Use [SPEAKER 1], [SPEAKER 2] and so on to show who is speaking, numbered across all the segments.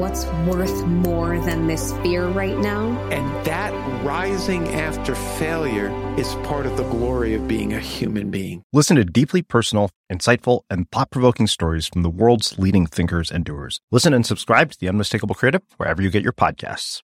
[SPEAKER 1] What's worth more than this fear right now?
[SPEAKER 2] And that rising after failure is part of the glory of being a human being.
[SPEAKER 3] Listen to deeply personal, insightful, and thought provoking stories from the world's leading thinkers and doers. Listen and subscribe to The Unmistakable Creative wherever you get your podcasts.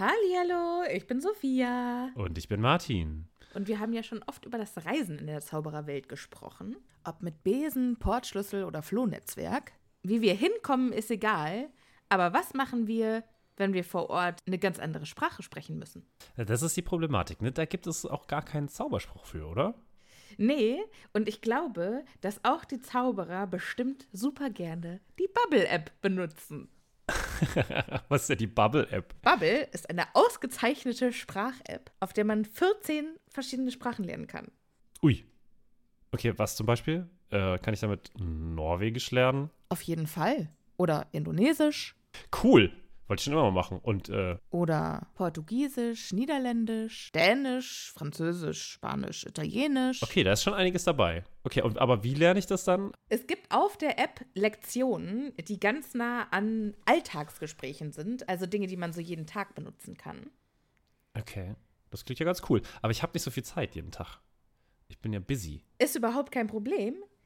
[SPEAKER 4] Hallo, ich bin Sophia.
[SPEAKER 5] Und ich bin Martin.
[SPEAKER 4] Und wir haben ja schon oft über das Reisen in der Zaubererwelt gesprochen. Ob mit Besen, Portschlüssel oder Flohnetzwerk. Wie wir hinkommen, ist egal. Aber was machen wir, wenn wir vor Ort eine ganz andere Sprache sprechen müssen?
[SPEAKER 5] Das ist die Problematik, ne? Da gibt es auch gar keinen Zauberspruch für, oder?
[SPEAKER 4] Nee, und ich glaube, dass auch die Zauberer bestimmt super gerne die Bubble-App benutzen.
[SPEAKER 5] Was ist denn die Bubble-App?
[SPEAKER 4] Bubble ist eine ausgezeichnete Sprach-App, auf der man 14 verschiedene Sprachen lernen kann.
[SPEAKER 5] Ui. Okay, was zum Beispiel? Äh, kann ich damit Norwegisch lernen?
[SPEAKER 4] Auf jeden Fall. Oder Indonesisch.
[SPEAKER 5] Cool. Wollte ich schon immer mal machen. Und, äh,
[SPEAKER 4] Oder Portugiesisch, Niederländisch, Dänisch, Französisch, Spanisch, Italienisch.
[SPEAKER 5] okay, da ist schon einiges dabei. Okay, und, aber wie lerne ich das dann?
[SPEAKER 4] Es gibt auf der App Lektionen, die ganz nah an Alltagsgesprächen sind, also Dinge, die man so jeden Tag benutzen kann.
[SPEAKER 5] Okay, das klingt ja ganz cool. Aber ich habe nicht so viel Zeit jeden Tag. Ich bin ja busy.
[SPEAKER 4] Ist überhaupt kein Problem.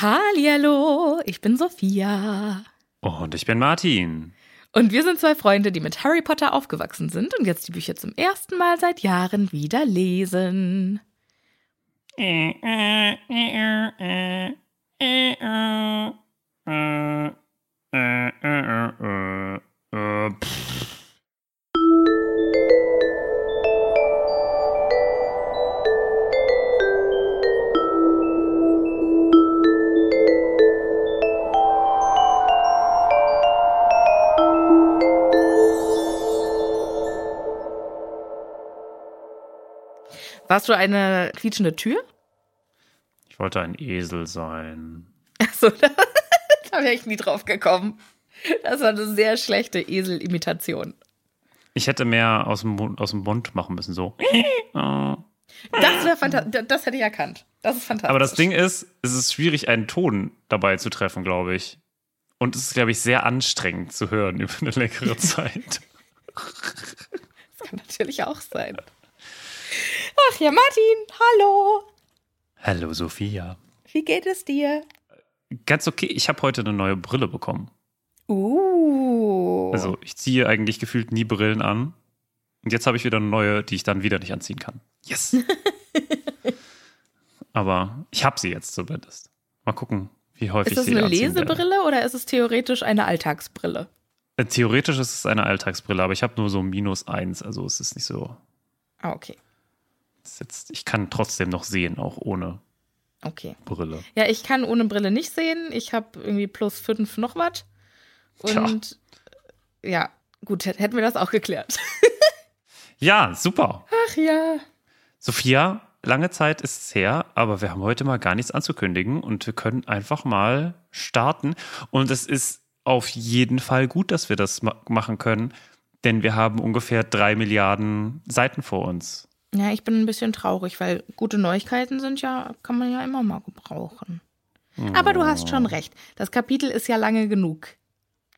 [SPEAKER 4] Hallihallo, ich bin Sophia.
[SPEAKER 5] Und ich bin Martin.
[SPEAKER 4] Und wir sind zwei Freunde, die mit Harry Potter aufgewachsen sind und jetzt die Bücher zum ersten Mal seit Jahren wieder lesen. Warst du eine quietschende Tür?
[SPEAKER 5] Ich wollte ein Esel sein.
[SPEAKER 4] Achso, da, da wäre ich nie drauf gekommen. Das war eine sehr schlechte Esel-Imitation.
[SPEAKER 5] Ich hätte mehr aus dem, Mund, aus dem Mund machen müssen, so.
[SPEAKER 4] Das wäre fantastisch. Das hätte ich erkannt. Das ist fantastisch.
[SPEAKER 5] Aber das Ding ist, es ist schwierig, einen Ton dabei zu treffen, glaube ich. Und es ist, glaube ich, sehr anstrengend zu hören über eine längere Zeit.
[SPEAKER 4] Das kann natürlich auch sein. Ach ja, Martin, hallo.
[SPEAKER 5] Hallo, Sophia.
[SPEAKER 4] Wie geht es dir?
[SPEAKER 5] Ganz okay, ich habe heute eine neue Brille bekommen.
[SPEAKER 4] Uh.
[SPEAKER 5] Also, ich ziehe eigentlich gefühlt nie Brillen an. Und jetzt habe ich wieder eine neue, die ich dann wieder nicht anziehen kann. Yes! Aber ich habe sie jetzt zumindest. Mal gucken, wie häufig
[SPEAKER 4] Ist das
[SPEAKER 5] sie
[SPEAKER 4] eine
[SPEAKER 5] anziehen werde.
[SPEAKER 4] Lesebrille oder ist es theoretisch eine Alltagsbrille?
[SPEAKER 5] Äh, Theoretisch ist es eine Alltagsbrille, aber ich habe nur so minus eins, also es ist nicht so.
[SPEAKER 4] Ah, okay.
[SPEAKER 5] Jetzt, ich kann trotzdem noch sehen, auch ohne
[SPEAKER 4] Okay.
[SPEAKER 5] Brille.
[SPEAKER 4] Ja, ich kann ohne Brille nicht sehen. Ich habe irgendwie plus fünf noch was. Und ja, gut, hä- hätten wir das auch geklärt.
[SPEAKER 5] Ja, super.
[SPEAKER 4] Ach ja.
[SPEAKER 5] Sophia, lange Zeit ist es her, aber wir haben heute mal gar nichts anzukündigen und wir können einfach mal starten. Und es ist auf jeden Fall gut, dass wir das ma machen können, denn wir haben ungefähr drei Milliarden Seiten vor uns.
[SPEAKER 4] Ja, ich bin ein bisschen traurig, weil gute Neuigkeiten sind ja, kann man ja immer mal gebrauchen. Aber du hast schon recht. Das Kapitel ist ja lange genug.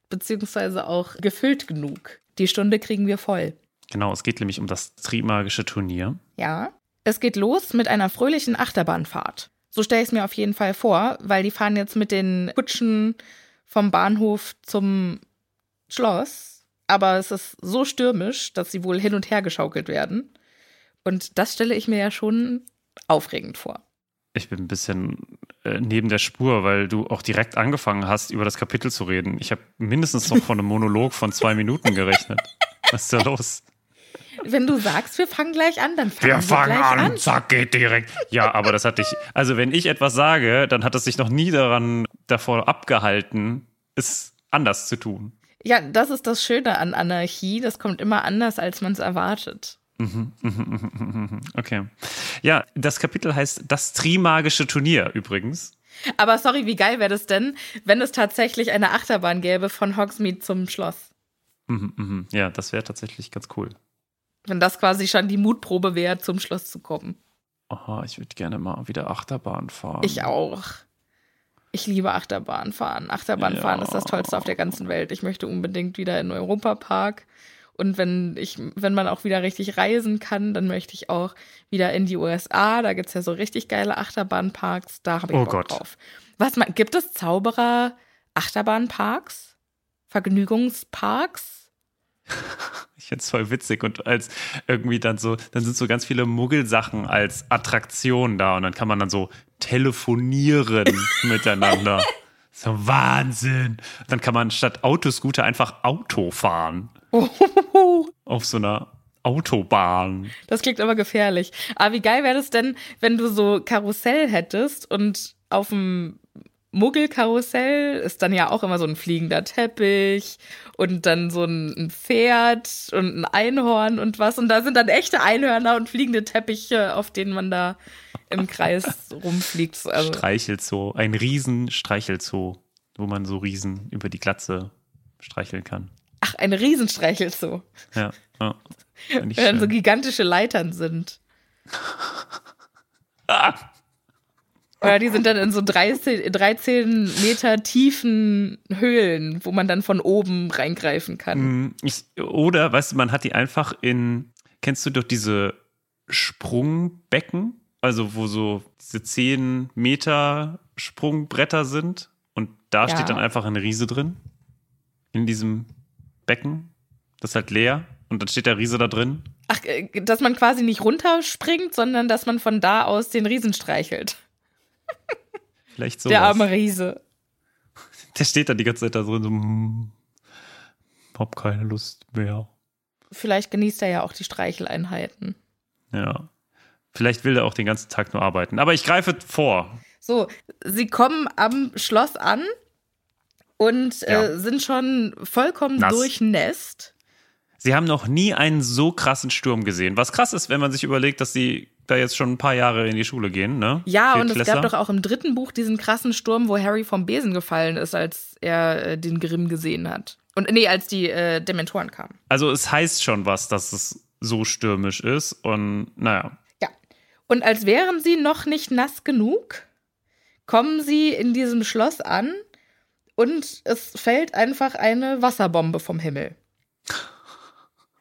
[SPEAKER 4] Beziehungsweise auch gefüllt genug. Die Stunde kriegen wir voll.
[SPEAKER 5] Genau, es geht nämlich um das Trimagische Turnier.
[SPEAKER 4] Ja. Es geht los mit einer fröhlichen Achterbahnfahrt. So stelle ich es mir auf jeden Fall vor, weil die fahren jetzt mit den Kutschen vom Bahnhof zum Schloss. Aber es ist so stürmisch, dass sie wohl hin und her geschaukelt werden. Und das stelle ich mir ja schon aufregend vor.
[SPEAKER 5] Ich bin ein bisschen äh, neben der Spur, weil du auch direkt angefangen hast, über das Kapitel zu reden. Ich habe mindestens noch von einem Monolog von zwei Minuten gerechnet. Was ist da los?
[SPEAKER 4] Wenn du sagst, wir fangen gleich an, dann fangen wir, gleich an.
[SPEAKER 5] zack, geht direkt. Ja, aber das hatte ich, also wenn ich etwas sage, dann hat es sich noch nie daran davor abgehalten, es anders zu tun.
[SPEAKER 4] Ja, das ist das Schöne an Anarchie. Das kommt immer anders, als man es erwartet.
[SPEAKER 5] Okay. Ja, das Kapitel heißt Das Trimagische Turnier übrigens.
[SPEAKER 4] Aber sorry, wie geil wäre das denn, wenn es tatsächlich eine Achterbahn gäbe von Hogsmeade zum Schloss?
[SPEAKER 5] Mhm, mhm. Ja, das wäre tatsächlich ganz cool.
[SPEAKER 4] Wenn das quasi schon die Mutprobe wäre, zum Schloss zu kommen.
[SPEAKER 5] Aha, ich würde gerne mal wieder Achterbahn fahren.
[SPEAKER 4] Ich auch. Ich liebe Achterbahnfahren. Achterbahnfahren
[SPEAKER 5] Ja.
[SPEAKER 4] ist das Tollste auf der ganzen Welt. Ich möchte unbedingt wieder in den Europapark. Und wenn ich, wenn man auch wieder richtig reisen kann, dann möchte ich auch wieder in die USA. Da gibt's ja so richtig geile Achterbahnparks. Da habe ich
[SPEAKER 5] Oh
[SPEAKER 4] Bock
[SPEAKER 5] Gott.
[SPEAKER 4] drauf. Was man, gibt es Zauberer Achterbahnparks? Vergnügungsparks?
[SPEAKER 5] Ich finde es voll witzig und als irgendwie dann so, dann sind so ganz viele Muggelsachen als Attraktion da und dann kann man dann so telefonieren miteinander. So Wahnsinn. Dann kann man statt Autoscooter einfach Auto fahren. Auf so einer Autobahn.
[SPEAKER 4] Das klingt aber gefährlich. Aber wie geil wäre das denn, wenn du so Karussell hättest und auf dem Muggelkarussell ist dann ja auch immer so ein fliegender Teppich und dann so ein Pferd und ein Einhorn und was. Und da sind dann echte Einhörner und fliegende Teppiche, auf denen man da im Kreis rumfliegt. Also,
[SPEAKER 5] Streichelzoo. Ein riesen Streichelzoo, wo man so Riesen über die Glatze streicheln kann.
[SPEAKER 4] Ach, ein Riesenstreichelzoo.
[SPEAKER 5] Ja. ja. Ich
[SPEAKER 4] Wenn dann so gigantische Leitern sind.
[SPEAKER 5] Ah!
[SPEAKER 4] Oder die sind dann in so 13, 13 Meter tiefen Höhlen, wo man dann von oben reingreifen kann.
[SPEAKER 5] Mm, Ich, oder, weißt du, man hat die einfach in, kennst du doch diese Sprungbecken? Also, wo so diese 10 Meter Sprungbretter sind und da
[SPEAKER 4] Ja.
[SPEAKER 5] steht dann einfach ein Riese drin. In diesem Becken. Das ist halt leer und dann steht der Riese da drin.
[SPEAKER 4] Ach, äh, dass man quasi nicht runterspringt, sondern dass man von da aus den Riesen streichelt.
[SPEAKER 5] Vielleicht so.
[SPEAKER 4] Der arme Riese.
[SPEAKER 5] Der steht dann die ganze Zeit da drin, so, mm, hab keine Lust mehr.
[SPEAKER 4] Vielleicht genießt er ja auch die Streicheleinheiten.
[SPEAKER 5] Ja. Vielleicht will er auch den ganzen Tag nur arbeiten. Aber ich greife vor.
[SPEAKER 4] So, sie kommen am Schloss an und
[SPEAKER 5] Ja.
[SPEAKER 4] äh, sind schon vollkommen
[SPEAKER 5] Nass.
[SPEAKER 4] durchnässt.
[SPEAKER 5] Sie haben noch nie einen so krassen Sturm gesehen. Was krass ist, wenn man sich überlegt, dass sie da jetzt schon ein paar Jahre in die Schule gehen, ne?
[SPEAKER 4] Ja, und es gab doch auch im dritten Buch diesen krassen Sturm, wo Harry vom Besen gefallen ist, als er äh, den Grimm gesehen hat. Und nee, als die äh, Dementoren kamen.
[SPEAKER 5] Also es heißt schon was, dass es so stürmisch ist. Und naja.
[SPEAKER 4] Ja. Und als wären sie noch nicht nass genug, kommen sie in diesem Schloss an und es fällt einfach eine Wasserbombe vom Himmel.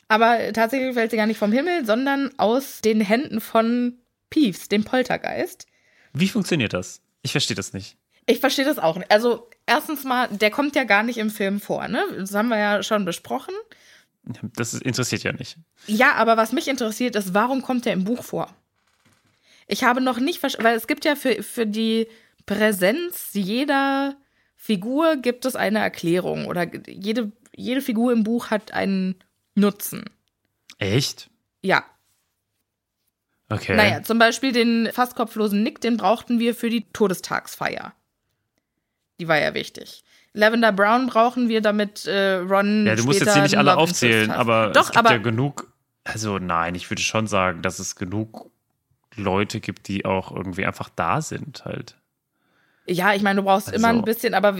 [SPEAKER 4] Aber tatsächlich fällt sie gar nicht vom Himmel, sondern aus den Händen von Peeves, dem Poltergeist.
[SPEAKER 5] Wie funktioniert das? Ich verstehe das nicht.
[SPEAKER 4] Ich verstehe das auch nicht. Also, erstens mal, der kommt ja gar nicht im Film vor, ne? Das haben wir ja schon besprochen.
[SPEAKER 5] Das interessiert ja nicht.
[SPEAKER 4] Ja, aber was mich interessiert, ist, warum kommt er im Buch vor? Ich habe noch nicht verstanden, weil es gibt ja für, für die Präsenz jeder Figur gibt es eine Erklärung oder jede jede Figur im Buch hat einen Nutzen.
[SPEAKER 5] Echt?
[SPEAKER 4] Ja.
[SPEAKER 5] Okay.
[SPEAKER 4] Naja, zum Beispiel den fast kopflosen Nick, den brauchten wir für die Todestagsfeier. Die war ja wichtig. Lavender Brown brauchen wir, damit äh, Ron.
[SPEAKER 5] Ja, du musst jetzt hier nicht alle aufzählen, aber
[SPEAKER 4] Doch,
[SPEAKER 5] es gibt
[SPEAKER 4] aber
[SPEAKER 5] ja genug. Also nein, ich würde schon sagen, dass es genug Leute gibt, die auch irgendwie einfach da sind halt.
[SPEAKER 4] Ja, ich meine, du brauchst
[SPEAKER 5] Also-
[SPEAKER 4] immer ein bisschen, aber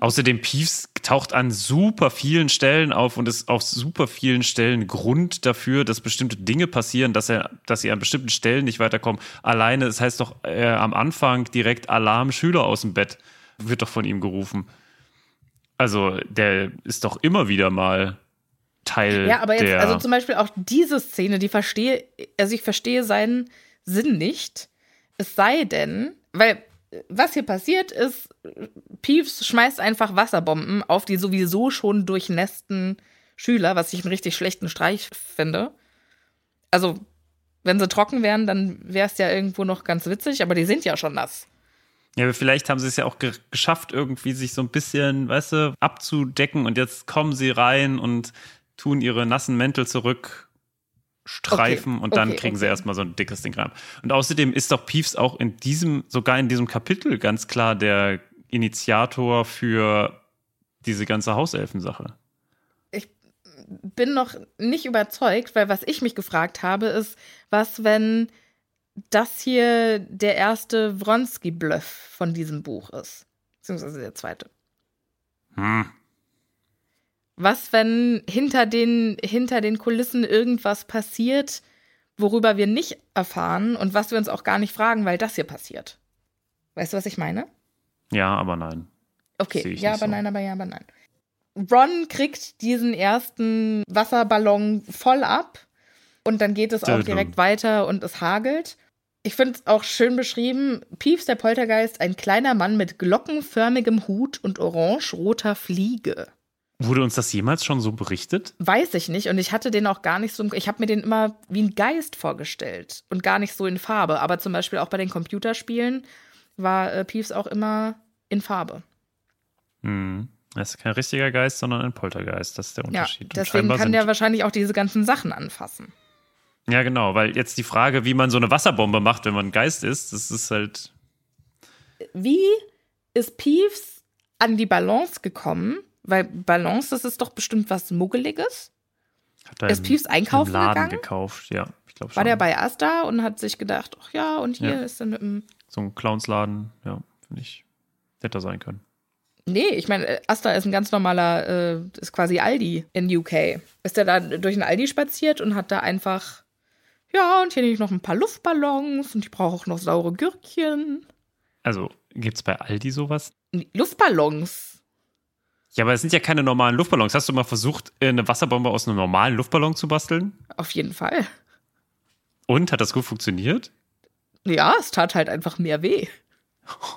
[SPEAKER 5] Außerdem Peeves taucht an super vielen Stellen auf und ist auf super vielen Stellen Grund dafür, dass bestimmte Dinge passieren, dass er, dass sie an bestimmten Stellen nicht weiterkommen. Alleine, es heißt doch äh, am Anfang direkt Alarm, Schüler aus dem Bett, wird doch von ihm gerufen. Also der ist doch immer wieder mal Teil
[SPEAKER 4] Ja, aber jetzt, also zum Beispiel auch diese Szene, die verstehe, also ich verstehe seinen Sinn nicht. Es sei denn, weil was hier passiert ist, Peeves schmeißt einfach Wasserbomben auf die sowieso schon durchnässten Schüler, was ich einen richtig schlechten Streich finde. Also, wenn sie trocken wären, dann wäre es ja irgendwo noch ganz witzig, aber die sind ja schon nass.
[SPEAKER 5] Ja, aber vielleicht haben sie es ja auch ge geschafft, irgendwie sich so ein bisschen, weißt du, abzudecken und jetzt kommen sie rein und tun ihre nassen Mäntel zurück, streifen
[SPEAKER 4] Okay,
[SPEAKER 5] und dann
[SPEAKER 4] okay,
[SPEAKER 5] kriegen sie
[SPEAKER 4] okay.
[SPEAKER 5] erstmal so ein dickes Ding rein. Und außerdem ist doch Peeves auch in diesem, sogar in diesem Kapitel ganz klar der Initiator für diese ganze Hauselfensache.
[SPEAKER 4] bin noch nicht überzeugt, weil was ich mich gefragt habe, ist, was, wenn das hier der erste Wronski-Bluff von diesem Buch ist? Beziehungsweise der zweite.
[SPEAKER 5] Hm.
[SPEAKER 4] Was, wenn hinter den, hinter den Kulissen irgendwas passiert, worüber wir nicht erfahren und was wir uns auch gar nicht fragen, weil das hier passiert? Weißt du, was ich meine?
[SPEAKER 5] Ja, aber nein.
[SPEAKER 4] Okay, ja, aber
[SPEAKER 5] so.
[SPEAKER 4] nein, aber ja, aber nein. Ron kriegt diesen ersten Wasserballon voll ab und dann geht es auch direkt weiter und es hagelt. Ich finde es auch schön beschrieben. Peeves der Poltergeist, ein kleiner Mann mit glockenförmigem Hut und orange-roter Fliege.
[SPEAKER 5] Wurde uns das jemals schon so berichtet?
[SPEAKER 4] Weiß ich nicht und ich hatte den auch gar nicht so. Ich habe mir den immer wie ein Geist vorgestellt und gar nicht so in Farbe. Aber zum Beispiel auch bei den Computerspielen war äh, Peeves auch immer in Farbe.
[SPEAKER 5] Hm. Das ist kein richtiger Geist, sondern ein Poltergeist. Das ist der
[SPEAKER 4] Ja,
[SPEAKER 5] Unterschied. Und
[SPEAKER 4] deswegen kann der wahrscheinlich auch diese ganzen Sachen anfassen.
[SPEAKER 5] Ja, genau, weil jetzt die Frage, wie man so eine Wasserbombe macht, wenn man ein Geist ist, das ist halt.
[SPEAKER 4] Wie ist Peeves an die Balance gekommen? Weil Balance, das ist doch bestimmt was Muggeliges.
[SPEAKER 5] Hat da
[SPEAKER 4] Ist Peeves einkaufen
[SPEAKER 5] Laden
[SPEAKER 4] gegangen?
[SPEAKER 5] gekauft, ja. Ich glaube schon.
[SPEAKER 4] War der bei Asta und hat sich gedacht, ach ja, und hier
[SPEAKER 5] Ja.
[SPEAKER 4] ist dann mit dem.
[SPEAKER 5] So ein Clownsladen, ja, finde ich. Hätte er sein können.
[SPEAKER 4] Nee, ich meine, Asta ist ein ganz normaler, äh, ist quasi Aldi in UK. Ist der da durch ein Aldi spaziert und hat da einfach, ja, und hier nehme ich noch ein paar Luftballons und ich brauche auch noch saure Gürkchen.
[SPEAKER 5] Also, gibt es bei Aldi sowas?
[SPEAKER 4] Luftballons.
[SPEAKER 5] Ja, aber es sind ja keine normalen Luftballons. Hast du mal versucht, eine Wasserbombe aus einem normalen Luftballon zu basteln?
[SPEAKER 4] Auf jeden Fall.
[SPEAKER 5] Und hat das gut funktioniert?
[SPEAKER 4] Ja, es tat halt einfach mehr weh.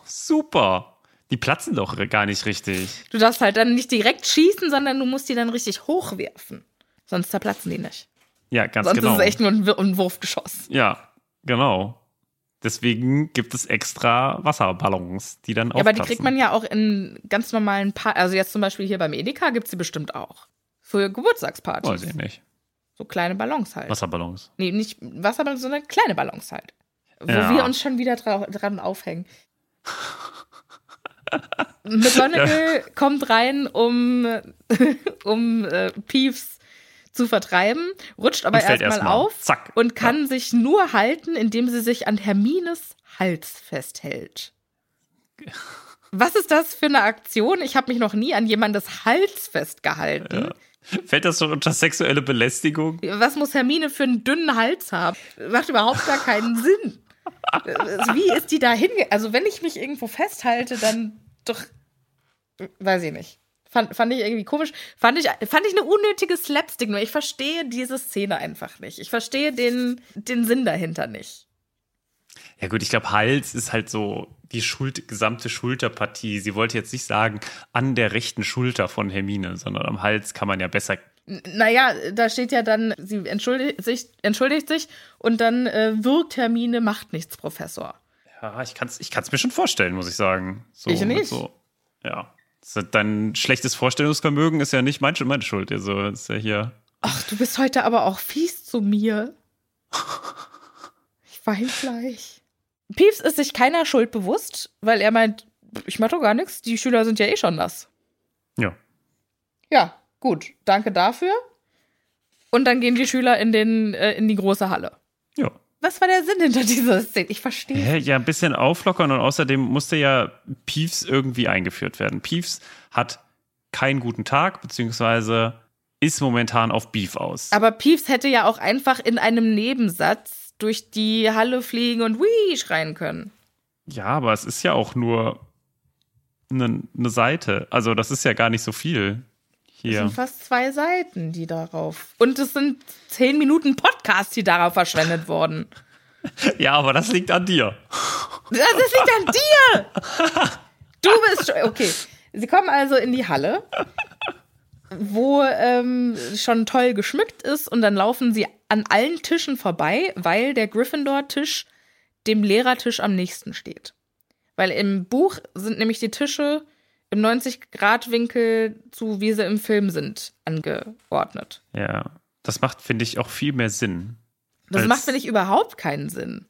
[SPEAKER 5] Super. Die platzen doch gar nicht richtig.
[SPEAKER 4] Du darfst halt dann nicht direkt schießen, sondern du musst die dann richtig hochwerfen. Sonst zerplatzen die nicht.
[SPEAKER 5] Ja, ganz
[SPEAKER 4] Sonst
[SPEAKER 5] genau.
[SPEAKER 4] ist es echt nur ein Wurfgeschoss.
[SPEAKER 5] Ja, genau. Deswegen gibt es extra Wasserballons, die dann
[SPEAKER 4] Ja, aber die kriegt man ja auch in ganz normalen pa Also jetzt zum Beispiel hier beim Edeka gibt es die bestimmt auch. Für Geburtstagspartys.
[SPEAKER 5] Weiß ich nicht.
[SPEAKER 4] So kleine Ballons halt.
[SPEAKER 5] Wasserballons.
[SPEAKER 4] Nee, nicht Wasserballons, sondern kleine Ballons halt. Wo
[SPEAKER 5] Ja.
[SPEAKER 4] wir uns schon wieder dra dran aufhängen. McGonagall kommt rein, um, um äh, Peeves zu vertreiben, rutscht aber erstmal
[SPEAKER 5] erstmal.
[SPEAKER 4] auf
[SPEAKER 5] Zack.
[SPEAKER 4] und kann sich nur halten, indem sie sich an Hermines Hals festhält. Was ist das für eine Aktion? Ich habe mich noch nie an jemandes Hals festgehalten.
[SPEAKER 5] Fällt das schon unter sexuelle Belästigung?
[SPEAKER 4] Was muss Hermine für einen dünnen Hals haben? Macht überhaupt gar keinen Sinn. Wie ist die da hinge... Also wenn ich mich irgendwo festhalte, dann doch... Weiß ich nicht. Fand, fand ich irgendwie komisch. Fand ich, fand ich eine unnötige Slapstick. Nur ich verstehe diese Szene einfach nicht. Ich verstehe den, den Sinn dahinter nicht.
[SPEAKER 5] Ja gut, ich glaube, Hals ist halt so die Schuld, gesamte Schulterpartie. Sie wollte jetzt nicht sagen, an der rechten Schulter von Hermine, sondern am Hals kann man ja besser.
[SPEAKER 4] N- Naja, da steht ja dann, sie entschuldigt sich, entschuldigt sich und dann äh, wirkt Hermine, macht nichts, Professor.
[SPEAKER 5] Ja, ich kann es ich kann's mir schon vorstellen, muss ich sagen. So,
[SPEAKER 4] Ich nicht.
[SPEAKER 5] So, ja. Dein schlechtes Vorstellungsvermögen ist ja nicht meine, meine Schuld. Also, ist ja hier.
[SPEAKER 4] Ach, du bist heute aber auch fies zu mir. Ich weine gleich. Peeves ist sich keiner Schuld bewusst, weil er meint, ich mach doch gar nichts, die Schüler sind ja eh schon nass.
[SPEAKER 5] Ja.
[SPEAKER 4] Ja, gut, danke dafür. Und dann gehen die Schüler in, den, äh, in die große Halle.
[SPEAKER 5] Ja.
[SPEAKER 4] Was war der Sinn hinter dieser Szene? Ich verstehe.
[SPEAKER 5] Ja, ein bisschen auflockern und außerdem musste ja Peeves irgendwie eingeführt werden. Peeves hat keinen guten Tag, beziehungsweise ist momentan auf Beef aus.
[SPEAKER 4] Aber Peeves hätte ja auch einfach in einem Nebensatz durch die Halle fliegen und Wii schreien können.
[SPEAKER 5] Ja, aber es ist ja auch nur eine, eine Seite. Also das ist ja gar nicht so viel
[SPEAKER 4] Das sind fast zwei Seiten, die darauf. Und es sind zehn Minuten Podcast, die darauf verschwendet wurden.
[SPEAKER 5] Ja, aber das liegt an dir.
[SPEAKER 4] Das, das liegt an dir! Du bist schon. Okay. Sie kommen also in die Halle, wo ähm, schon toll geschmückt ist, und dann laufen sie an allen Tischen vorbei, weil der Gryffindor-Tisch dem Lehrertisch am nächsten steht. Weil im Buch sind nämlich die Tische im 90-Grad-Winkel zu, wie sie im Film sind, angeordnet.
[SPEAKER 5] Ja, das macht, finde ich, auch viel mehr Sinn.
[SPEAKER 4] Das macht, finde ich, überhaupt keinen Sinn.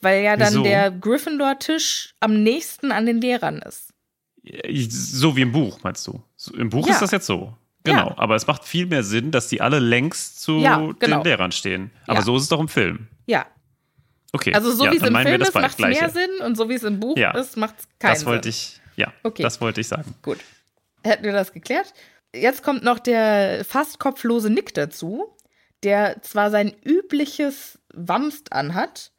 [SPEAKER 4] Weil ja dann
[SPEAKER 5] Wieso?
[SPEAKER 4] der Gryffindor-Tisch am nächsten an den Lehrern ist.
[SPEAKER 5] So wie im Buch, meinst du? Im Buch
[SPEAKER 4] Ja.
[SPEAKER 5] ist das jetzt so. Genau.
[SPEAKER 4] Ja.
[SPEAKER 5] Aber es macht viel mehr Sinn, dass die alle längst zu
[SPEAKER 4] Ja, genau.
[SPEAKER 5] den Lehrern stehen. Aber so ist es doch im Film.
[SPEAKER 4] Ja,
[SPEAKER 5] Okay.
[SPEAKER 4] also so wie es im Film ist, macht es mehr Sinn und so wie es im Buch
[SPEAKER 5] Ja.
[SPEAKER 4] ist, macht es keinen
[SPEAKER 5] Das wollte
[SPEAKER 4] Sinn.
[SPEAKER 5] ich, ja,
[SPEAKER 4] Okay.
[SPEAKER 5] das wollte ich sagen.
[SPEAKER 4] Gut. Hätten wir das geklärt? Jetzt kommt noch der fast kopflose Nick dazu, der zwar sein übliches Wamst anhat,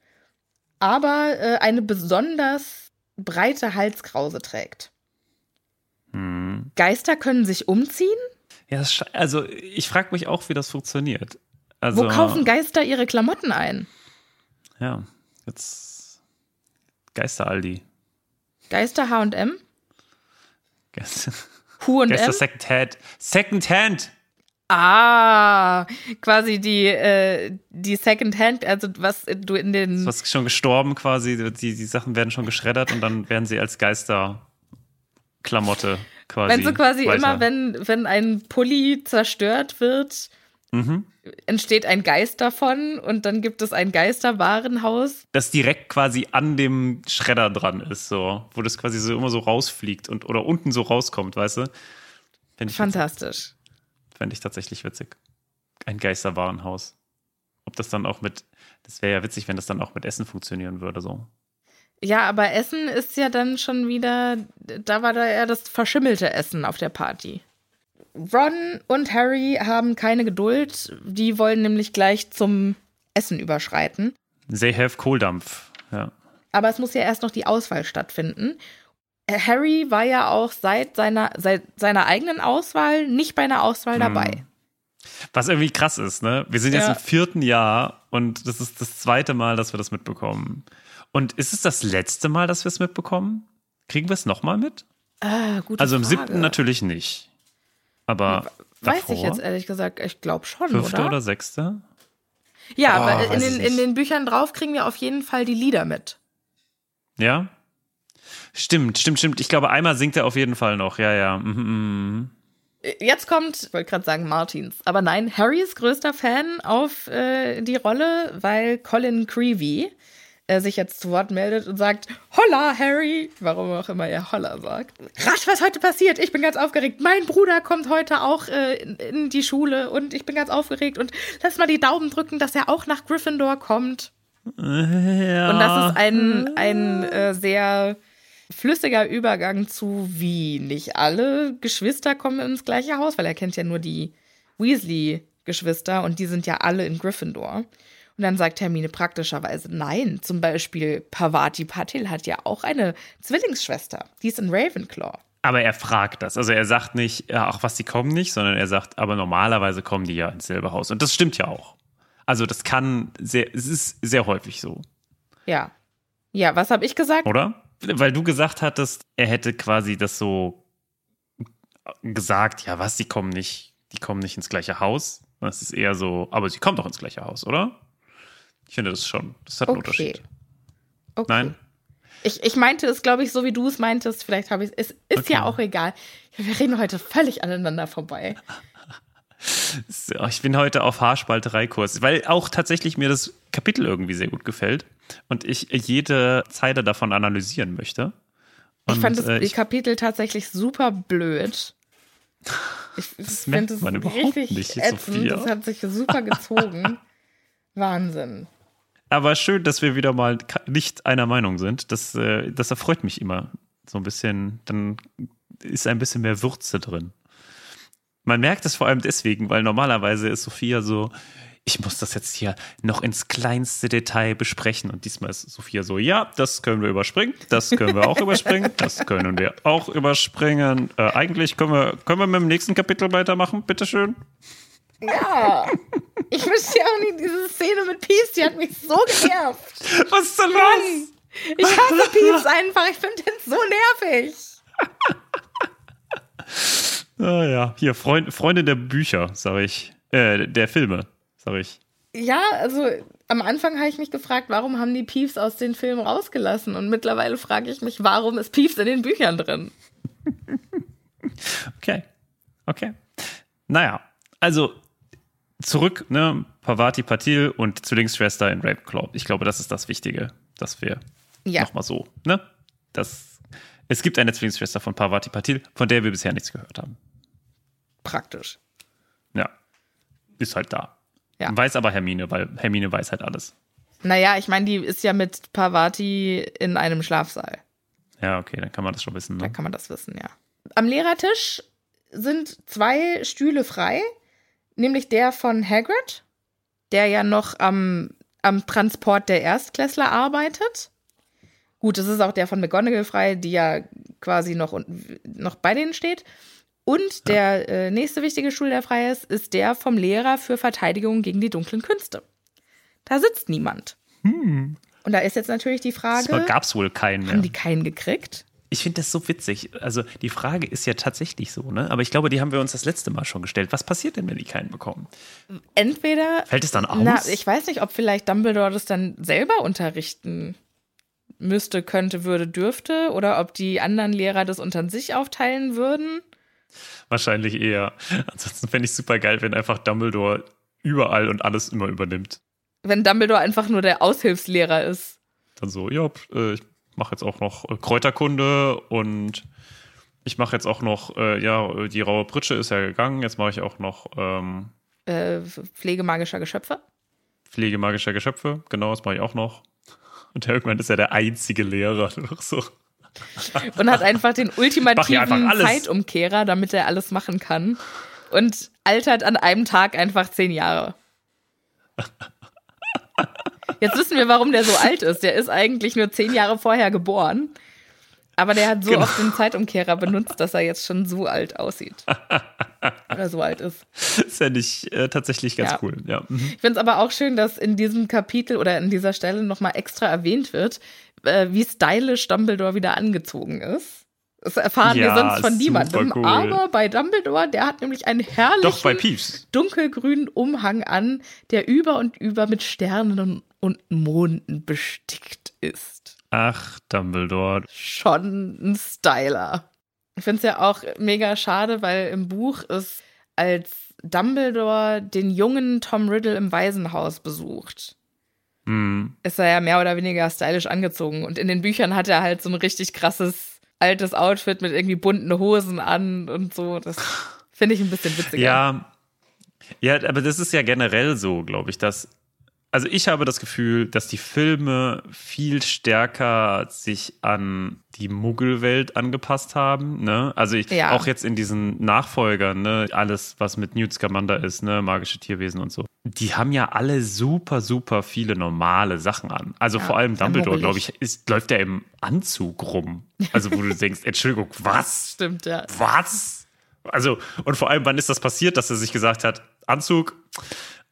[SPEAKER 4] aber äh, eine besonders breite Halskrause trägt.
[SPEAKER 5] Hm.
[SPEAKER 4] Geister können sich umziehen?
[SPEAKER 5] Ja, also ich frage mich auch, wie das funktioniert. Also,
[SPEAKER 4] Wo kaufen Geister ihre Klamotten ein?
[SPEAKER 5] Ja, jetzt Geister-Aldi.
[SPEAKER 4] Geister H&M?
[SPEAKER 5] Geister,
[SPEAKER 4] Hu und
[SPEAKER 5] Geister
[SPEAKER 4] M?
[SPEAKER 5] Secondhand. Secondhand!
[SPEAKER 4] Ah, quasi die, äh, die Secondhand, also was du in den.
[SPEAKER 5] Was ist schon gestorben quasi. Die, die Sachen werden schon geschreddert und dann werden sie als Geister-Klamotte quasi.
[SPEAKER 4] Wenn so quasi
[SPEAKER 5] weiter.
[SPEAKER 4] immer, wenn, wenn ein Pulli zerstört wird,
[SPEAKER 5] Mhm.
[SPEAKER 4] entsteht ein Geist davon und dann gibt es ein Geisterwarenhaus.
[SPEAKER 5] Das direkt quasi an dem Schredder dran ist, so. Wo das quasi so immer so rausfliegt und oder unten so rauskommt, weißt du? Fände ich,
[SPEAKER 4] Fantastisch.
[SPEAKER 5] fänd ich tatsächlich witzig. Ein Geisterwarenhaus. Ob das dann auch mit. Das wäre ja witzig, wenn das dann auch mit Essen funktionieren würde, so.
[SPEAKER 4] Ja, aber Essen ist ja dann schon wieder, da war da eher das verschimmelte Essen auf der Party. Ron und Harry haben keine Geduld, die wollen nämlich gleich zum Essen überschreiten.
[SPEAKER 5] They have Kohldampf, ja.
[SPEAKER 4] Aber es muss ja erst noch die Auswahl stattfinden. Äh, Harry war ja auch seit seiner, seit seiner eigenen Auswahl nicht bei einer Auswahl
[SPEAKER 5] Hm.
[SPEAKER 4] dabei.
[SPEAKER 5] Was irgendwie krass ist, ne? Wir sind jetzt
[SPEAKER 4] Ja.
[SPEAKER 5] im vierten Jahr und das ist das zweite Mal, dass wir das mitbekommen. Und ist es das letzte Mal, dass wir es mitbekommen? Kriegen wir es nochmal mit?
[SPEAKER 4] Ah,
[SPEAKER 5] Also im siebten natürlich nicht. Aber
[SPEAKER 4] Weiß
[SPEAKER 5] davor?
[SPEAKER 4] ich jetzt ehrlich gesagt, ich glaube schon,
[SPEAKER 5] Fünfte
[SPEAKER 4] oder?
[SPEAKER 5] oder sechste?
[SPEAKER 4] Ja,
[SPEAKER 5] Oh,
[SPEAKER 4] aber in den, in den Büchern drauf kriegen wir auf jeden Fall die Lieder mit.
[SPEAKER 5] Ja? Stimmt, stimmt, stimmt. Ich glaube, einmal singt er auf jeden Fall noch. Ja, ja. Mhm, mhm.
[SPEAKER 4] Jetzt kommt, ich wollte gerade sagen Martins, aber nein, Harry ist größter Fan auf äh, die Rolle, weil Colin Creevy äh, sich jetzt zu Wort meldet und sagt, Holla, Harry, warum auch immer er Holla sagt. Rasch, was heute passiert, ich bin ganz aufgeregt. Mein Bruder kommt heute auch äh, in, in die Schule und ich bin ganz aufgeregt und lass mal die Daumen drücken, dass er auch nach Gryffindor kommt.
[SPEAKER 5] Ja.
[SPEAKER 4] Und das ist ein, ein äh, sehr flüssiger Übergang zu wie nicht alle Geschwister kommen ins gleiche Haus, weil er kennt ja nur die Weasley-Geschwister und die sind ja alle in Gryffindor. Und dann sagt Hermine praktischerweise nein. Zum Beispiel Pavati Patil hat ja auch eine Zwillingsschwester. Die ist in Ravenclaw.
[SPEAKER 5] Aber er fragt das. Also er sagt nicht, ja, ach was, die kommen nicht, sondern er sagt, aber normalerweise kommen die ja ins selbe Haus. Und das stimmt ja auch. Also das kann sehr, es ist sehr häufig so,
[SPEAKER 4] Ja. Ja, was habe ich gesagt?
[SPEAKER 5] oder? Weil du gesagt hattest, er hätte quasi das so gesagt, ja was, die kommen nicht, die kommen nicht ins gleiche Haus. Das ist eher so, aber sie kommen doch ins gleiche Haus, oder? Ich finde das schon, das hat einen
[SPEAKER 4] Okay.
[SPEAKER 5] Unterschied.
[SPEAKER 4] Okay.
[SPEAKER 5] Nein?
[SPEAKER 4] Ich, ich meinte es, glaube ich, so wie du es meintest. Vielleicht habe ich es. Ist
[SPEAKER 5] Okay.
[SPEAKER 4] ja auch egal. Wir reden heute völlig aneinander vorbei.
[SPEAKER 5] So, Ich bin heute auf Haarspaltereikurs, weil auch tatsächlich mir das Kapitel irgendwie sehr gut gefällt und ich jede Zeile davon analysieren möchte.
[SPEAKER 4] Ich
[SPEAKER 5] Und,
[SPEAKER 4] fand das
[SPEAKER 5] äh, ich-
[SPEAKER 4] Kapitel tatsächlich super blöd. Ich, ich
[SPEAKER 5] merkt
[SPEAKER 4] finde es
[SPEAKER 5] man überhaupt
[SPEAKER 4] richtig
[SPEAKER 5] nicht,
[SPEAKER 4] ätzend.
[SPEAKER 5] Sophia.
[SPEAKER 4] Das hat sich super gezogen. Wahnsinn.
[SPEAKER 5] Aber schön, dass wir wieder mal nicht einer Meinung sind. Das, äh, das erfreut mich immer. So ein bisschen, dann ist ein bisschen mehr Würze drin. Man merkt es vor allem deswegen, weil normalerweise ist Sophia so, ich muss das jetzt hier noch ins kleinste Detail besprechen. Und diesmal ist Sophia so, ja, das können wir überspringen, das können wir auch überspringen, das können wir auch überspringen. Äh, eigentlich können wir, können wir mit dem nächsten Kapitel weitermachen, bitteschön.
[SPEAKER 4] Ja. Ich wüsste ja auch nicht, diese Szene mit Peace, die hat mich so genervt.
[SPEAKER 5] Was ist denn los?
[SPEAKER 4] Ich hasse Peace einfach. Ich finde den so nervig.
[SPEAKER 5] Ah ja, hier, Freund, Freunde der Bücher, sag ich. Äh, der Filme, sag ich.
[SPEAKER 4] Ja, also am Anfang habe ich mich gefragt, warum haben die Peeves aus den Filmen rausgelassen? Und mittlerweile frage ich mich, warum ist Peeves in den Büchern drin?
[SPEAKER 5] Okay. Okay. Naja, also zurück, ne? Pavati Patil und Zwillingsschwester in Ravenclaw. Ich glaube, das ist das Wichtige, dass wir
[SPEAKER 4] Ja.
[SPEAKER 5] nochmal so, ne? Das, es gibt eine Zwillingsschwester von Pavati Patil, von der wir bisher nichts gehört haben.
[SPEAKER 4] Praktisch.
[SPEAKER 5] Ja. Ist halt da.
[SPEAKER 4] Ja.
[SPEAKER 5] Weiß aber Hermine, weil Hermine weiß halt alles.
[SPEAKER 4] Naja, ich meine, die ist ja mit Pavati in einem Schlafsaal.
[SPEAKER 5] Ja, okay, dann kann man das schon wissen. Ne?
[SPEAKER 4] kann man das wissen, ja. Am Lehrertisch sind zwei Stühle frei, nämlich der von Hagrid, der ja noch am, am Transport der Erstklässler arbeitet. Gut, es ist auch der von McGonagall frei, die ja quasi noch, noch bei denen steht. Und der äh, nächste wichtige Stuhl, der frei ist, ist der vom Lehrer für Verteidigung gegen die dunklen Künste. Da sitzt niemand. Und da ist jetzt natürlich die Frage,
[SPEAKER 5] gab es wohl keinen mehr.
[SPEAKER 4] haben die keinen gekriegt?
[SPEAKER 5] Ich finde das so witzig. Also die Frage ist ja tatsächlich so, ne? Aber ich glaube, die haben wir uns das letzte Mal schon gestellt. Was passiert denn, wenn die keinen bekommen?
[SPEAKER 4] Entweder
[SPEAKER 5] Fällt es dann aus?
[SPEAKER 4] Na, ich weiß nicht, ob vielleicht Dumbledore das dann selber unterrichten müsste, könnte, würde, dürfte oder ob die anderen Lehrer das unter sich aufteilen würden.
[SPEAKER 5] Wahrscheinlich eher. Ansonsten fände ich super geil, wenn einfach Dumbledore überall und alles immer übernimmt.
[SPEAKER 4] Wenn Dumbledore einfach nur der Aushilfslehrer ist.
[SPEAKER 5] Dann so, ja, äh, ich mache jetzt auch noch äh, Kräuterkunde und ich mache jetzt auch noch, äh, ja, die raue Pritsche ist ja gegangen. Jetzt mache ich auch noch ähm,
[SPEAKER 4] Äh, Pflege magischer Geschöpfe.
[SPEAKER 5] Pflege magischer Geschöpfe. Genau, das mache ich auch noch. Und irgendwann ist er der einzige Lehrer. So.
[SPEAKER 4] Und hat einfach den ultimativen
[SPEAKER 5] einfach.
[SPEAKER 4] Zeitumkehrer, damit er alles machen kann. Und altert an einem Tag einfach zehn Jahre. Jetzt wissen wir, warum der so alt ist. Der ist eigentlich nur zehn Jahre vorher geboren. Aber der hat so
[SPEAKER 5] Genau.
[SPEAKER 4] oft den Zeitumkehrer benutzt, dass er jetzt schon so alt aussieht. Oder so alt ist.
[SPEAKER 5] ist ja nicht äh, tatsächlich ganz
[SPEAKER 4] Ja.
[SPEAKER 5] cool. Ja. Mhm.
[SPEAKER 4] Ich finde es aber auch schön, dass in diesem Kapitel oder in dieser Stelle nochmal extra erwähnt wird, äh, wie stylisch Dumbledore wieder angezogen ist. Das erfahren
[SPEAKER 5] Ja,
[SPEAKER 4] wir sonst von niemandem.
[SPEAKER 5] cool.
[SPEAKER 4] Aber bei Dumbledore, der hat nämlich einen herrlichen
[SPEAKER 5] Doch bei Peeves.
[SPEAKER 4] dunkelgrünen Umhang an, der über und über mit Sternen und Monden bestickt ist.
[SPEAKER 5] Ach, Dumbledore.
[SPEAKER 4] Schon ein Styler. Ich finde es ja auch mega schade, weil im Buch ist, als Dumbledore den jungen Tom Riddle im Waisenhaus besucht,
[SPEAKER 5] Hm.
[SPEAKER 4] ist er ja mehr oder weniger stylisch angezogen. Und in den Büchern hat er halt so ein richtig krasses altes Outfit mit irgendwie bunten Hosen an und so. Das finde ich ein bisschen witziger.
[SPEAKER 5] Ja, ja, aber das ist ja generell so, glaube ich, dass. Also ich habe das Gefühl, dass die Filme viel stärker sich an die Muggelwelt angepasst haben. Ne? Also ich,
[SPEAKER 4] Ja.
[SPEAKER 5] auch jetzt in diesen Nachfolgern, ne? alles, was mit Newt Scamander ist, ne? magische Tierwesen und so. Die haben ja alle super, super viele normale Sachen an. Also
[SPEAKER 4] Ja,
[SPEAKER 5] vor allem Dumbledore, glaube ich, ist, läuft der im Anzug rum. Also wo du denkst, Entschuldigung, was?
[SPEAKER 4] Stimmt, ja.
[SPEAKER 5] Was? Also, und vor allem, wann ist das passiert, dass er sich gesagt hat, Anzug,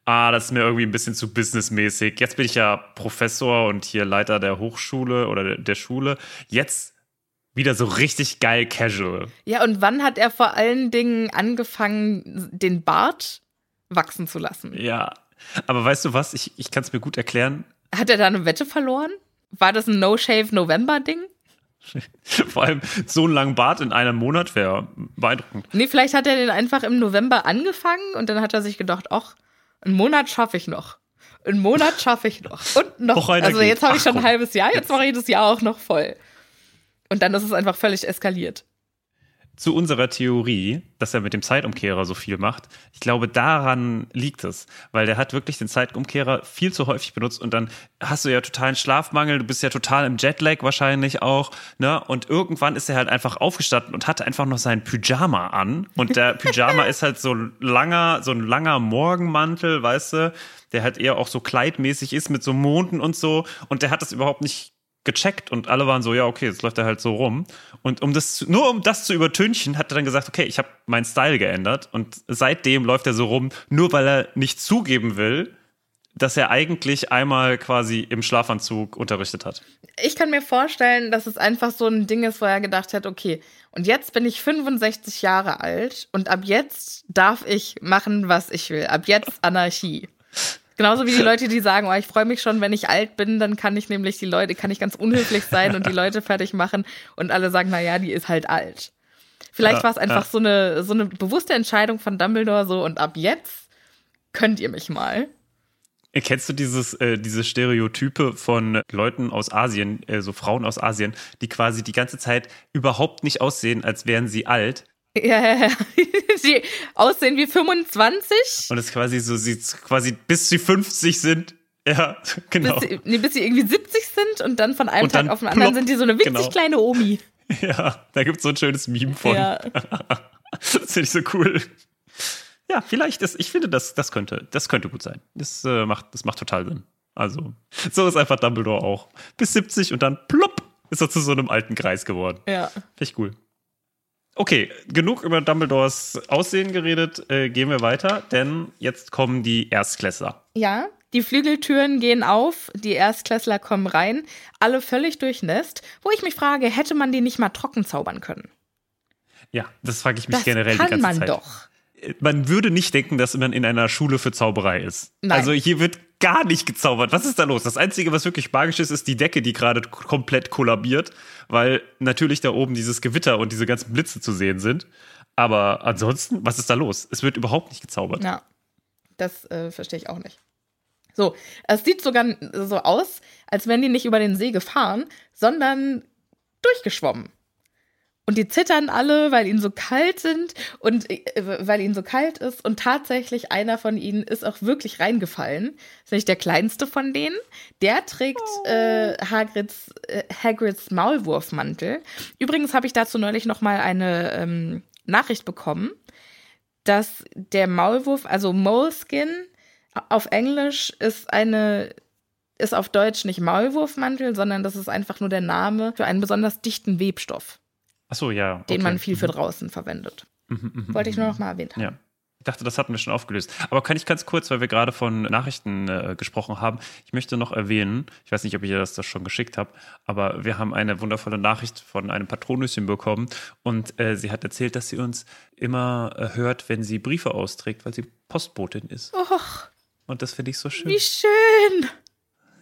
[SPEAKER 5] ah, das ist mir irgendwie ein bisschen zu businessmäßig. Jetzt bin ich ja Professor und hier Leiter der Hochschule oder der, Schule. Jetzt wieder so richtig geil casual.
[SPEAKER 4] Ja, und wann hat er vor allen Dingen angefangen, den Bart wachsen zu lassen?
[SPEAKER 5] Ja. Aber weißt du was? Ich, ich kann es mir gut erklären.
[SPEAKER 4] Hat er da eine Wette verloren? War das ein No-Shave-November-Ding?
[SPEAKER 5] Vor allem so einen langen Bart in einem Monat wäre beeindruckend.
[SPEAKER 4] Nee, vielleicht hat er den einfach im November angefangen und dann hat er sich gedacht, ach, einen Monat schaffe ich noch. Einen Monat schaffe ich noch. Und noch. Also jetzt habe ich schon ein halbes Jahr, jetzt mache ich das Jahr auch noch voll. Und dann ist es einfach völlig eskaliert.
[SPEAKER 5] Zu unserer Theorie, dass er mit dem Zeitumkehrer so viel macht, ich glaube, daran liegt es. Weil der hat wirklich den Zeitumkehrer viel zu häufig benutzt und dann hast du ja totalen Schlafmangel, du bist ja total im Jetlag wahrscheinlich auch, ne? Und irgendwann ist er halt einfach aufgestanden und hatte einfach noch seinen Pyjama an. Und der Pyjama ist halt so langer, so ein langer Morgenmantel, weißt du, der halt eher auch so kleidmäßig ist mit so Monden und so. Und der hat das überhaupt nicht gecheckt und alle waren so, ja, okay, jetzt läuft er halt so rum. Und um das, nur um das zu übertünchen, hat er dann gesagt, okay, ich habe meinen Style geändert und seitdem läuft er so rum, nur weil er nicht zugeben will, dass er eigentlich einmal quasi im Schlafanzug unterrichtet hat.
[SPEAKER 4] Ich kann mir vorstellen, dass es einfach so ein Ding ist, wo er gedacht hat, okay, und jetzt bin ich 65 Jahre alt und ab jetzt darf ich machen, was ich will. Ab jetzt Anarchie. Genauso wie die Leute, die sagen, oh, ich freue mich schon, wenn ich alt bin, dann kann ich nämlich die Leute, kann ich ganz unhöflich sein und die Leute fertig machen und alle sagen, na ja, die ist halt alt. Vielleicht
[SPEAKER 5] Ja,
[SPEAKER 4] war es einfach
[SPEAKER 5] ja.
[SPEAKER 4] so eine so eine bewusste Entscheidung von Dumbledore so und ab jetzt könnt ihr mich mal.
[SPEAKER 5] Kennst du dieses, äh, diese Stereotype von Leuten aus Asien, äh, so Frauen aus Asien, die quasi die ganze Zeit überhaupt nicht aussehen, als wären sie alt?
[SPEAKER 4] Ja, ja, ja. Die aussehen wie 25.
[SPEAKER 5] Und es quasi so, sie quasi bis sie 50 sind. Ja, genau.
[SPEAKER 4] bis, sie, nee, bis sie irgendwie 70 sind und dann von einem
[SPEAKER 5] Und
[SPEAKER 4] Tag auf den anderen
[SPEAKER 5] plopp,
[SPEAKER 4] sind die so eine winzig
[SPEAKER 5] genau.
[SPEAKER 4] kleine Omi.
[SPEAKER 5] Ja, da gibt es so ein schönes Meme von.
[SPEAKER 4] Ja.
[SPEAKER 5] Das finde ich so cool. Ja, vielleicht ist, ich finde, das, das könnte, das könnte gut sein. Das, äh, macht, das macht total Sinn. Also, so ist einfach Dumbledore auch. Bis 70 und dann plopp ist er zu so einem alten Kreis geworden.
[SPEAKER 4] Ja.
[SPEAKER 5] Finde ich cool. Okay, genug über Dumbledores Aussehen geredet. Äh, gehen wir weiter, denn jetzt kommen die Erstklässler.
[SPEAKER 4] Ja, die Flügeltüren gehen auf, die Erstklässler kommen rein, alle völlig durchnässt, wo ich mich frage, hätte man die nicht mal trocken zaubern können?
[SPEAKER 5] Ja, das frage ich mich
[SPEAKER 4] Das
[SPEAKER 5] generell die
[SPEAKER 4] kann
[SPEAKER 5] ganze
[SPEAKER 4] man
[SPEAKER 5] Zeit.
[SPEAKER 4] doch.
[SPEAKER 5] man würde nicht denken, dass man in einer Schule für Zauberei ist.
[SPEAKER 4] Nein.
[SPEAKER 5] Also hier wird gar nicht gezaubert. Was ist da los? Das Einzige, was wirklich magisch ist, ist die Decke, die gerade komplett kollabiert, weil natürlich da oben dieses Gewitter und diese ganzen Blitze zu sehen sind. Aber ansonsten, was ist da los? Es wird überhaupt nicht gezaubert.
[SPEAKER 4] Ja, das äh, verstehe ich auch nicht. So, es sieht sogar so aus, als wären die nicht über den See gefahren, sondern durchgeschwommen. Und die zittern alle, weil ihnen so kalt sind und äh, weil ihnen so kalt ist. Und tatsächlich einer von ihnen ist auch wirklich reingefallen. Das ist nämlich der kleinste von denen. Der trägt äh, Hagrids, äh, Hagrids Maulwurfmantel. Übrigens habe ich dazu neulich noch mal eine ähm, Nachricht bekommen, dass der Maulwurf, also Moleskin auf Englisch ist eine ist auf Deutsch nicht Maulwurfmantel, sondern das ist einfach nur der Name für einen besonders dichten Webstoff,
[SPEAKER 5] Achso, ja.
[SPEAKER 4] den
[SPEAKER 5] okay.
[SPEAKER 4] man viel für
[SPEAKER 5] Mhm.
[SPEAKER 4] draußen verwendet.
[SPEAKER 5] Mhm, mhm,
[SPEAKER 4] Wollte ich nur noch mal erwähnt haben.
[SPEAKER 5] Ja. Ich dachte, das hatten wir schon aufgelöst. Aber kann ich ganz kurz, weil wir gerade von Nachrichten äh, gesprochen haben, ich möchte noch erwähnen, ich weiß nicht, ob ich ihr das, das schon geschickt habe, aber wir haben eine wundervolle Nachricht von einem Patronüschen bekommen und äh, sie hat erzählt, dass sie uns immer äh, hört, wenn sie Briefe austrägt, weil sie Postbotin ist.
[SPEAKER 4] Och,
[SPEAKER 5] Und das finde ich so schön.
[SPEAKER 4] wie schön!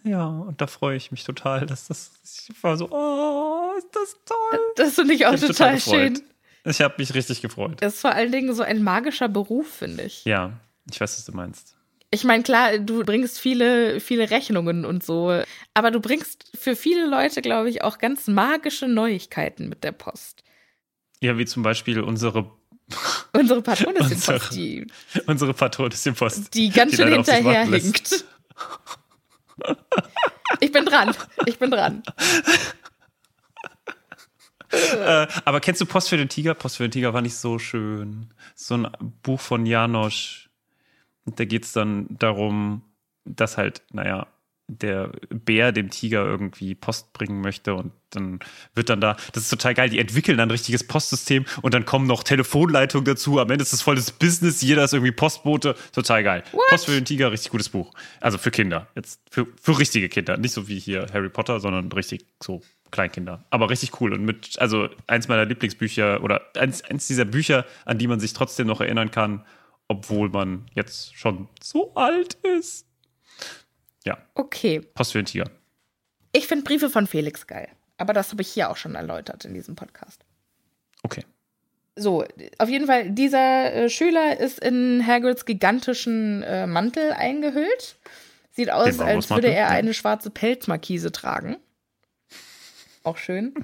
[SPEAKER 5] Ja, und da freue ich mich total, dass das, ich war so, oh, ist das toll.
[SPEAKER 4] Das finde ich auch
[SPEAKER 5] Ich
[SPEAKER 4] total
[SPEAKER 5] gefreut.
[SPEAKER 4] schön.
[SPEAKER 5] Ich habe mich richtig gefreut.
[SPEAKER 4] Das ist vor allen Dingen so ein magischer Beruf, finde ich.
[SPEAKER 5] Ja, ich weiß, was du meinst.
[SPEAKER 4] Ich meine, klar, du bringst viele, viele Rechnungen und so, aber du bringst für viele Leute, glaube ich, auch ganz magische Neuigkeiten mit der Post.
[SPEAKER 5] Ja, wie zum Beispiel unsere
[SPEAKER 4] Unsere Patronissin
[SPEAKER 5] Unsere-
[SPEAKER 4] Post, die,
[SPEAKER 5] Unsere Patronissin Post.
[SPEAKER 4] die ganz schön hinterherhinkt. Ich bin dran. Ich bin dran.
[SPEAKER 5] Äh, aber kennst du Post für den Tiger? Post für den Tiger war nicht so schön. So ein Buch von Janosch. Und da geht es dann darum, dass halt, naja, der Bär dem Tiger irgendwie Post bringen möchte und dann wird dann da, das ist total geil, die entwickeln dann ein richtiges Postsystem und dann kommen noch Telefonleitungen dazu. Am Ende ist das voll das Business, jeder ist irgendwie Postbote, total geil. Post für den Tiger, richtig gutes Buch. Also für Kinder, jetzt für, für richtige Kinder, nicht so wie hier Harry Potter, sondern richtig so Kleinkinder. Aber richtig cool und mit, also eins meiner Lieblingsbücher oder eins, eins dieser Bücher, an die man sich trotzdem noch erinnern kann, obwohl man jetzt schon so alt ist. Ja,
[SPEAKER 4] Okay.
[SPEAKER 5] Post für den Tiger.
[SPEAKER 4] Ich finde Briefe von Felix geil. Aber das habe ich hier auch schon erläutert in diesem Podcast.
[SPEAKER 5] Okay.
[SPEAKER 4] So, auf jeden Fall, dieser äh, Schüler ist in Hagrids gigantischen äh, Mantel eingehüllt. Sieht aus, als würde er
[SPEAKER 5] ja.
[SPEAKER 4] eine schwarze Pelzmarkise tragen. Auch schön.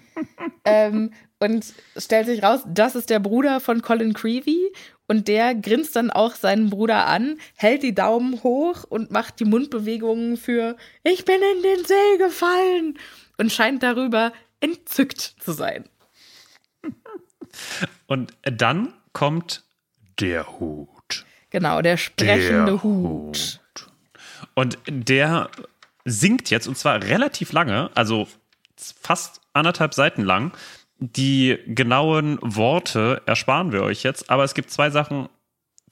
[SPEAKER 4] ähm, und stellt sich raus, das ist der Bruder von Colin Creevy. Und der grinst dann auch seinen Bruder an, hält die Daumen hoch und macht die Mundbewegungen für Ich bin in den See gefallen und scheint darüber entzückt zu sein.
[SPEAKER 5] Und dann kommt der Hut.
[SPEAKER 4] Genau, der sprechende
[SPEAKER 5] Der
[SPEAKER 4] Hut.
[SPEAKER 5] Und der singt jetzt, und zwar relativ lange, also fast anderthalb Seiten lang. Die genauen Worte ersparen wir euch jetzt, aber es gibt zwei Sachen,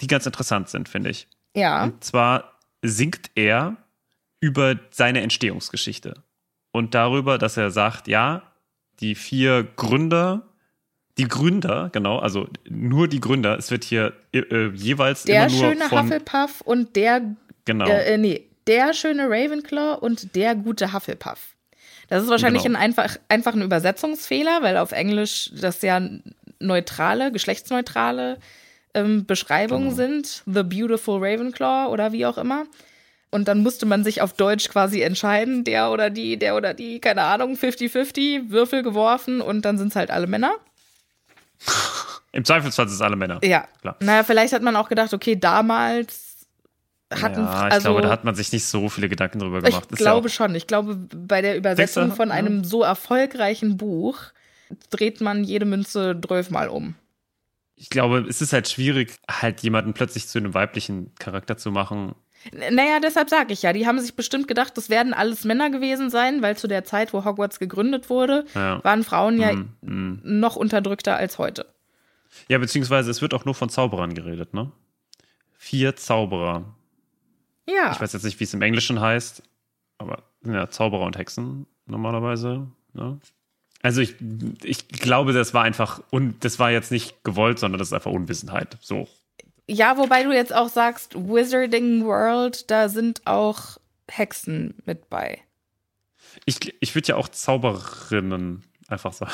[SPEAKER 5] die ganz interessant sind, finde ich.
[SPEAKER 4] Ja.
[SPEAKER 5] Und zwar singt er über seine Entstehungsgeschichte und darüber, dass er sagt, ja, die vier Gründer, die Gründer, genau, also nur die Gründer, es wird hier äh, jeweils
[SPEAKER 4] Der
[SPEAKER 5] immer nur
[SPEAKER 4] schöne
[SPEAKER 5] von,
[SPEAKER 4] Hufflepuff und der,
[SPEAKER 5] genau,
[SPEAKER 4] äh, äh, nee, der schöne Ravenclaw und der gute Hufflepuff. Das ist wahrscheinlich
[SPEAKER 5] Genau.
[SPEAKER 4] ein einfach, einfach ein Übersetzungsfehler, weil auf Englisch das ja neutrale, geschlechtsneutrale ähm, Beschreibungen
[SPEAKER 5] Genau.
[SPEAKER 4] sind. The Beautiful Ravenclaw oder wie auch immer. Und dann musste man sich auf Deutsch quasi entscheiden, der oder die, der oder die, keine Ahnung, 50-50, Würfel geworfen und dann sind es halt alle Männer.
[SPEAKER 5] im Zweifelsfall sind es alle Männer.
[SPEAKER 4] Ja.
[SPEAKER 5] Klar.
[SPEAKER 4] Naja, vielleicht hat man auch gedacht, okay, damals hatten
[SPEAKER 5] ja, ich
[SPEAKER 4] also
[SPEAKER 5] glaube, da hat man sich nicht so viele Gedanken drüber
[SPEAKER 4] ich
[SPEAKER 5] gemacht. Ist
[SPEAKER 4] glaube
[SPEAKER 5] ja
[SPEAKER 4] schon. Ich glaube, bei der Übersetzung von einem so erfolgreichen Buch dreht man jede Münze mal um.
[SPEAKER 5] ich glaube, es ist halt schwierig, halt jemanden plötzlich zu einem weiblichen Charakter zu machen.
[SPEAKER 4] N- Naja, deshalb sage ich ja, die haben sich bestimmt gedacht, das werden alles Männer gewesen sein, weil zu der Zeit, wo Hogwarts gegründet wurde,
[SPEAKER 5] Ja.
[SPEAKER 4] waren Frauen ja
[SPEAKER 5] Mm, mm.
[SPEAKER 4] noch unterdrückter als heute.
[SPEAKER 5] Ja, beziehungsweise es wird auch nur von Zauberern geredet, ne? Vier Zauberer.
[SPEAKER 4] Ja.
[SPEAKER 5] Ich weiß jetzt nicht, wie es im Englischen heißt, aber sind ja Zauberer und Hexen normalerweise. Ne? Also ich, ich glaube, das war einfach, und das war jetzt nicht gewollt, sondern das ist einfach Unwissenheit. So.
[SPEAKER 4] Ja, wobei du jetzt auch sagst, Wizarding World, da sind auch Hexen mit bei.
[SPEAKER 5] Ich, ich würde ja auch Zauberinnen einfach sagen.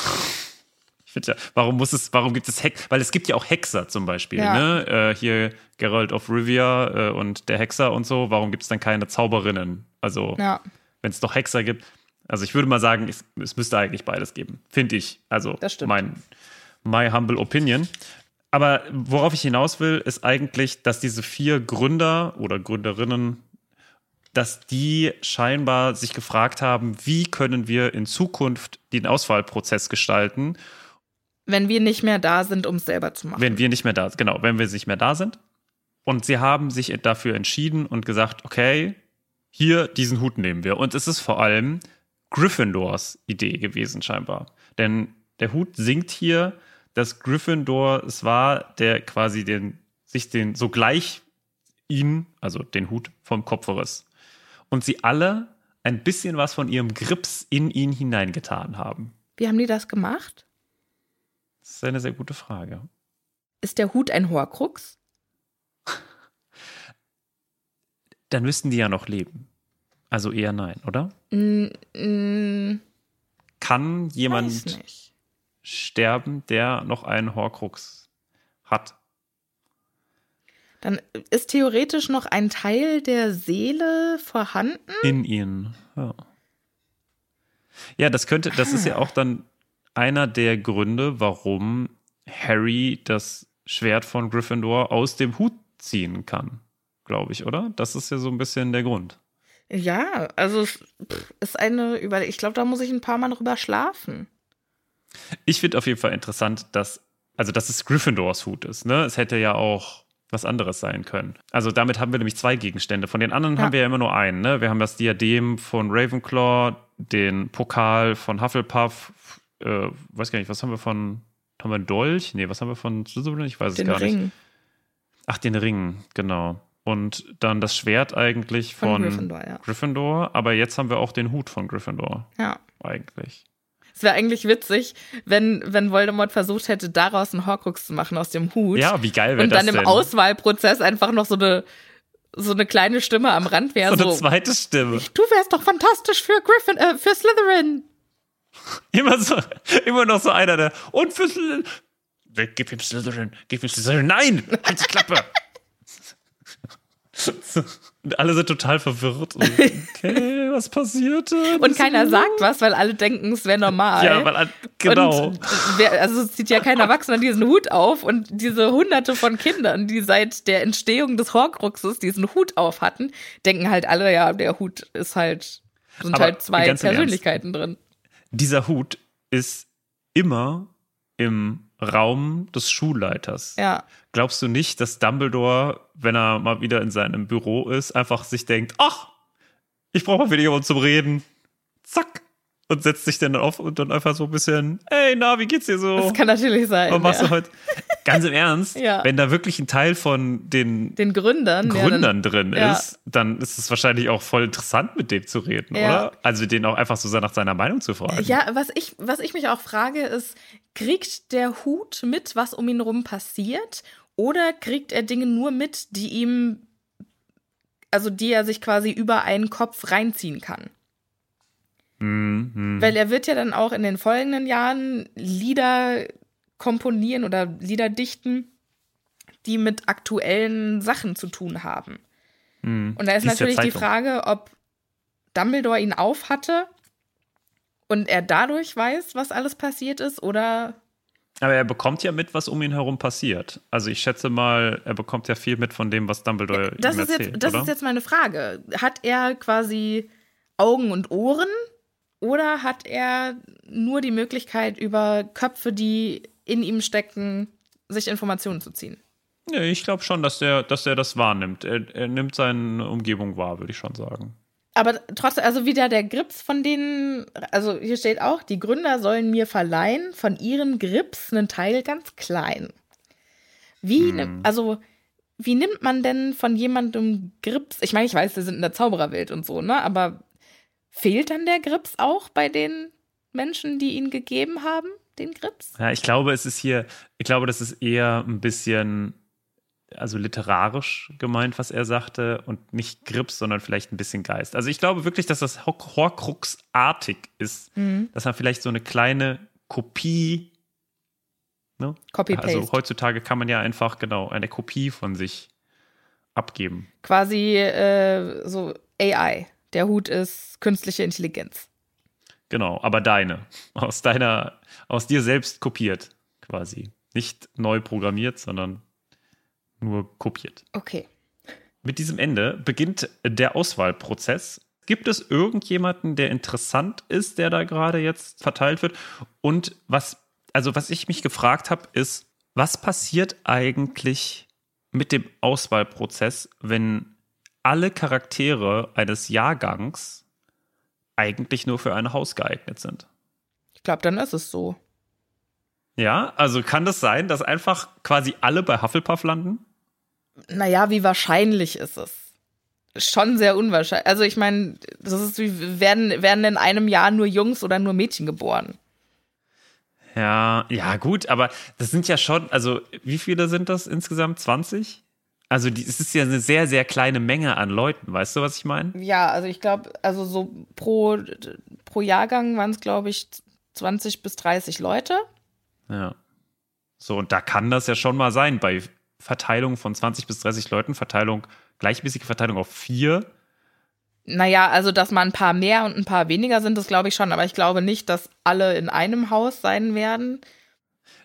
[SPEAKER 5] Finde ja, warum muss es, warum gibt es Hex, weil es gibt ja auch Hexer zum Beispiel,
[SPEAKER 4] Ja.
[SPEAKER 5] ne? Äh, hier Geralt of Rivia äh, und der Hexer und so, warum gibt es dann keine Zauberinnen? Also,
[SPEAKER 4] Ja,
[SPEAKER 5] wenn es doch Hexer gibt. Also ich würde mal sagen, es, es müsste eigentlich beides geben, finde ich. Also
[SPEAKER 4] Das stimmt.
[SPEAKER 5] mein my humble opinion. Aber worauf ich hinaus will, ist eigentlich, dass diese vier Gründer oder Gründerinnen, dass die scheinbar sich gefragt haben, wie können wir in Zukunft den Auswahlprozess gestalten,
[SPEAKER 4] wenn wir nicht mehr da sind, um es selber zu machen.
[SPEAKER 5] wenn wir nicht mehr da sind. Genau, wenn wir nicht mehr da sind. Und sie haben sich dafür entschieden und gesagt, okay, hier diesen Hut nehmen wir. Und es ist vor allem Gryffindors Idee gewesen, scheinbar. Denn der Hut singt hier, dass Gryffindor es war, der quasi den, sich den sogleich ihn, also den Hut, vom Kopf riss. Und sie alle ein bisschen was von ihrem Grips in ihn hineingetan haben.
[SPEAKER 4] Wie haben die das gemacht?
[SPEAKER 5] Das ist eine sehr gute Frage.
[SPEAKER 4] Ist der Hut ein Horcrux?
[SPEAKER 5] Dann müssten die ja noch leben. Also eher nein, oder?
[SPEAKER 4] Mm, mm,
[SPEAKER 5] Kann jemand sterben, der noch einen Horcrux hat?
[SPEAKER 4] Dann ist theoretisch noch ein Teil der Seele vorhanden.
[SPEAKER 5] In ihnen. Ja. ja, das könnte, das ist ja auch dann einer der Gründe, warum Harry das Schwert von Gryffindor aus dem Hut ziehen kann, glaube ich, oder? Das ist ja so ein bisschen der Grund.
[SPEAKER 4] Ja, also es ist eine über. Ich glaube, da muss ich ein paar Mal drüber schlafen.
[SPEAKER 5] Ich finde auf jeden Fall interessant, dass, also dass es Gryffindors Hut ist. Ne? Es hätte ja auch was anderes sein können. Also damit haben wir nämlich zwei Gegenstände. Von den anderen
[SPEAKER 4] Ja.
[SPEAKER 5] haben wir ja immer nur einen. Ne? Wir haben das Diadem von Ravenclaw, den Pokal von Hufflepuff, äh, weiß gar nicht, was haben wir von, haben wir einen Dolch? Nee, was haben wir von Slytherin? Ich weiß es
[SPEAKER 4] Den
[SPEAKER 5] gar nicht.
[SPEAKER 4] Ring
[SPEAKER 5] Ach, den Ring, genau. Und dann das Schwert eigentlich
[SPEAKER 4] von,
[SPEAKER 5] von,
[SPEAKER 4] Gryffindor, ja.
[SPEAKER 5] Gryffindor, aber jetzt haben wir auch den Hut von Gryffindor,
[SPEAKER 4] Ja.
[SPEAKER 5] eigentlich.
[SPEAKER 4] Es wäre eigentlich witzig, wenn, wenn Voldemort versucht hätte, daraus einen Horcrux zu machen aus dem Hut.
[SPEAKER 5] Ja, wie geil wäre
[SPEAKER 4] und
[SPEAKER 5] das
[SPEAKER 4] dann im
[SPEAKER 5] denn?
[SPEAKER 4] Auswahlprozess einfach noch so eine so eine kleine Stimme am Rand wäre
[SPEAKER 5] So
[SPEAKER 4] so.
[SPEAKER 5] eine zweite Stimme.
[SPEAKER 4] du wärst doch fantastisch für Griffin, äh, für Slytherin.
[SPEAKER 5] Immer so, immer noch so einer, der. Und für Slytherin. Gib ihm Slytherin, gib ihm Slytherin. Nein! Halt die Klappe! Und alle sind total verwirrt. Und, okay, was passiert?
[SPEAKER 4] Und keiner sagt was, weil alle denken, es wäre normal.
[SPEAKER 5] Ja, weil, genau.
[SPEAKER 4] Und wer, also es zieht ja kein Erwachsener diesen Hut auf und diese hunderte von Kindern, die seit der Entstehung des Horcruxes diesen Hut auf hatten, denken halt alle, ja, der Hut ist halt, sind
[SPEAKER 5] Aber
[SPEAKER 4] halt zwei. Persönlichkeiten drin.
[SPEAKER 5] Dieser Hut ist immer im Raum des Schulleiters.
[SPEAKER 4] Ja.
[SPEAKER 5] Glaubst du nicht, dass Dumbledore, wenn er mal wieder in seinem Büro ist, einfach sich denkt, ach, ich brauche mal wieder jemanden zum Reden. Zack. Und setzt sich dann auf und dann einfach so ein bisschen, ey, na, wie geht's dir so?
[SPEAKER 4] Das kann natürlich sein.
[SPEAKER 5] Was machst
[SPEAKER 4] ja.
[SPEAKER 5] du heute? Ganz im Ernst,
[SPEAKER 4] Ja.
[SPEAKER 5] wenn da wirklich ein Teil von den
[SPEAKER 4] Den Gründern. ja,
[SPEAKER 5] Gründern drin ist, dann ist es wahrscheinlich auch voll interessant, mit dem zu reden, oder? Also den auch einfach so nach seiner Meinung zu fragen.
[SPEAKER 4] Ja, was ich, was ich mich auch frage, ist, kriegt der Hut mit, was um ihn rum passiert? Oder kriegt er Dinge nur mit, die ihm, also die er sich quasi über einen Kopf reinziehen kann?
[SPEAKER 5] Mhm.
[SPEAKER 4] Weil er wird ja dann auch in den folgenden Jahren Lieder komponieren oder Lieder dichten, die mit aktuellen Sachen zu tun haben.
[SPEAKER 5] Mhm.
[SPEAKER 4] Und da ist
[SPEAKER 5] Liest der
[SPEAKER 4] natürlich die. Frage, ob Dumbledore ihn aufhatte und er dadurch weiß, was alles passiert ist, oder
[SPEAKER 5] Aber er bekommt ja mit, was um ihn herum passiert. Also ich schätze mal, er bekommt ja viel mit von dem, was Dumbledore
[SPEAKER 4] das,
[SPEAKER 5] ihm
[SPEAKER 4] ist
[SPEAKER 5] erzählt,
[SPEAKER 4] jetzt, das
[SPEAKER 5] oder?
[SPEAKER 4] ist jetzt meine Frage. Hat er quasi Augen und Ohren oder hat er nur die Möglichkeit, über Köpfe, die in ihm stecken, sich Informationen zu ziehen?
[SPEAKER 5] ja, ich glaube schon, dass der, dass er das wahrnimmt. Er, er nimmt seine Umgebung wahr, würde ich schon sagen.
[SPEAKER 4] Aber trotzdem, also wieder der Grips von denen, also hier steht auch, die Gründer sollen mir verleihen von ihren Grips einen Teil ganz klein. Wie, nimm- also, wie nimmt man denn von jemandem Grips? Ich meine, ich weiß, wir sind in der Zaubererwelt und so, ne? Aber fehlt dann der Grips auch bei den Menschen, die ihn gegeben haben, den Grips?
[SPEAKER 5] Ja, ich glaube, es ist hier, ich glaube, das ist eher ein bisschen, also literarisch gemeint, was er sagte, und nicht Grips, sondern vielleicht ein bisschen Geist. Also ich glaube wirklich, dass das Hor- Horcrux-artig ist, dass er vielleicht so eine kleine Kopie, ne?
[SPEAKER 4] Copy-Paste.
[SPEAKER 5] Also heutzutage kann man ja einfach genau eine Kopie von sich abgeben.
[SPEAKER 4] Quasi äh, so AI. Der Hut ist künstliche Intelligenz.
[SPEAKER 5] Genau, aber deine. Aus deiner, aus dir selbst kopiert, quasi. Nicht neu programmiert, sondern nur kopiert.
[SPEAKER 4] Okay.
[SPEAKER 5] Mit diesem Ende beginnt der Auswahlprozess. Gibt es irgendjemanden, der interessant ist, der da gerade jetzt verteilt wird? Und was, also was ich mich gefragt habe, ist, was passiert eigentlich mit dem Auswahlprozess, wenn alle Charaktere eines Jahrgangs eigentlich nur für ein Haus geeignet sind?
[SPEAKER 4] Ich glaube, dann ist es so.
[SPEAKER 5] Ja, also kann das sein, dass einfach quasi alle bei Hufflepuff landen?
[SPEAKER 4] Naja, wie wahrscheinlich ist es? Schon sehr unwahrscheinlich. Also ich meine, das ist wie, werden, werden in einem Jahr nur Jungs oder nur Mädchen geboren?
[SPEAKER 5] Ja, ja, gut, aber das sind ja schon, also wie viele sind das insgesamt? 20? Also es ist ja eine sehr, sehr kleine Menge an Leuten, weißt du, was ich meine?
[SPEAKER 4] Ja, also ich glaube, also so pro, pro Jahrgang waren es, glaube ich, 20 bis 30 Leute.
[SPEAKER 5] Ja. So, und da kann das ja schon mal sein, bei Verteilung von 20 bis 30 Leuten, Verteilung, gleichmäßige Verteilung auf vier.
[SPEAKER 4] Naja, also dass mal ein paar mehr und ein paar weniger sind, das glaube ich schon. Aber ich glaube nicht, dass alle in einem Haus sein werden.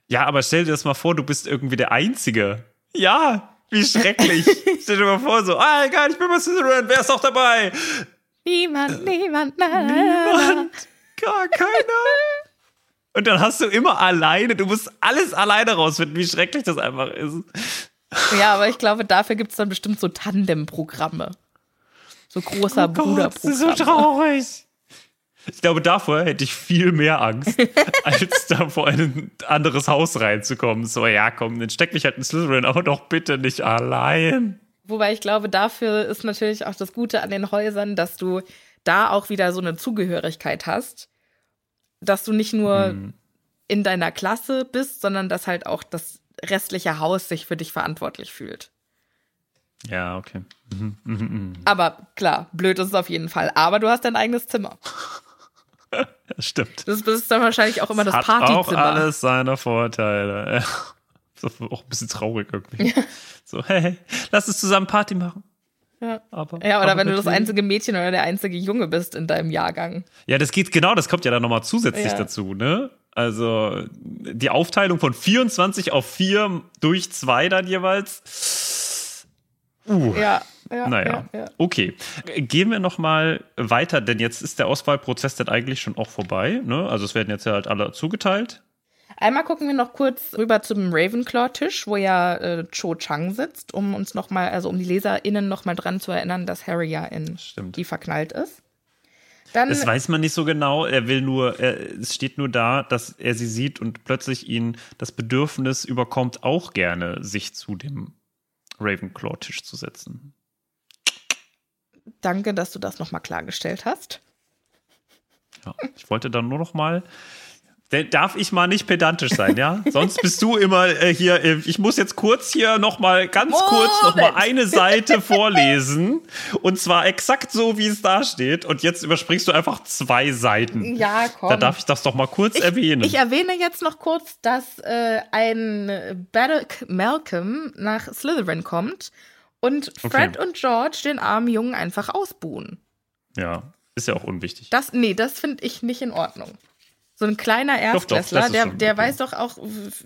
[SPEAKER 5] Ja, aber stell dir das mal vor, du bist irgendwie der Einzige. Ja, wie schrecklich. stell dir mal vor, so, ah, egal, ich bin bei Slytherin, wer ist auch dabei?
[SPEAKER 4] Niemand, niemand, na, na, na.
[SPEAKER 5] Niemand, gar keiner. Und dann hast du immer alleine, du musst alles alleine rausfinden, wie schrecklich das einfach ist.
[SPEAKER 4] Ja, aber ich glaube, dafür gibt es dann bestimmt so Tandem-Programme. So großer
[SPEAKER 5] Oh Gott, das ist so traurig. Ich glaube, davor hätte ich viel mehr Angst, als da vor ein anderes Haus reinzukommen. So, ja, komm, dann steck mich halt in Slytherin, aber doch bitte nicht allein.
[SPEAKER 4] Wobei ich glaube, dafür ist natürlich auch das Gute an den Häusern, dass du da auch wieder so eine Zugehörigkeit hast. Dass du nicht nur
[SPEAKER 5] Hm.
[SPEAKER 4] in deiner Klasse bist, sondern dass halt auch das restliche Haus sich für dich verantwortlich fühlt.
[SPEAKER 5] Ja, okay. Mhm, mhm, mhm.
[SPEAKER 4] Aber klar, blöd ist es auf jeden Fall. Aber du hast dein eigenes Zimmer.
[SPEAKER 5] Das stimmt.
[SPEAKER 4] Das ist dann wahrscheinlich auch immer das
[SPEAKER 5] Hat auch
[SPEAKER 4] Partyzimmer.
[SPEAKER 5] alles seine Vorteile. Ja. Das ist auch ein bisschen traurig irgendwie. So, hey, lass uns zusammen Party machen.
[SPEAKER 4] Ja.
[SPEAKER 5] Aber,
[SPEAKER 4] Ja, oder
[SPEAKER 5] aber
[SPEAKER 4] wenn du das einzige Mädchen oder der einzige Junge bist in deinem Jahrgang.
[SPEAKER 5] Ja, das geht genau, das kommt ja dann nochmal zusätzlich
[SPEAKER 4] Ja.
[SPEAKER 5] dazu, ne? Also die Aufteilung von 24 auf 4 durch 2 dann jeweils. Uh.
[SPEAKER 4] Ja, ja.
[SPEAKER 5] Naja,
[SPEAKER 4] Ja, ja.
[SPEAKER 5] okay. Gehen wir noch mal weiter, denn jetzt ist der Auswahlprozess dann eigentlich schon auch vorbei. Ne? Also es werden jetzt ja halt alle zugeteilt.
[SPEAKER 4] Einmal gucken wir noch kurz rüber zum Ravenclaw-Tisch, wo ja äh, Cho Chang sitzt, um uns noch mal, also um die LeserInnen noch mal dran zu erinnern, dass Harry ja in
[SPEAKER 5] Stimmt.
[SPEAKER 4] die verknallt ist. Dann,
[SPEAKER 5] Das weiß man nicht so genau. Er will nur, er, es steht nur da, dass er sie sieht und plötzlich ihn das Bedürfnis überkommt, auch gerne sich zu dem Ravenclaw-Tisch zu setzen.
[SPEAKER 4] Danke, dass du das noch mal klargestellt hast.
[SPEAKER 5] Ja, ich wollte dann nur noch mal. Der- Darf ich mal nicht pedantisch sein, ja? Sonst bist du immer äh, hier. Äh, ich muss jetzt kurz hier noch mal ganz kurz noch mal
[SPEAKER 4] Moment.
[SPEAKER 5] eine Seite vorlesen und zwar exakt so, wie es da steht. Und jetzt überspringst du einfach zwei Seiten.
[SPEAKER 4] Ja, komm.
[SPEAKER 5] Da darf ich das doch mal kurz erwähnen.
[SPEAKER 4] Ich erwähne jetzt noch kurz, dass äh, ein Baddock Malcolm nach Slytherin kommt und Fred
[SPEAKER 5] Okay.
[SPEAKER 4] und George den armen Jungen einfach ausbuhen.
[SPEAKER 5] ja, ist ja auch unwichtig.
[SPEAKER 4] Das, nee, das finde ich nicht in Ordnung. So ein kleiner Erstklässler, der, der
[SPEAKER 5] okay.
[SPEAKER 4] weiß doch auch,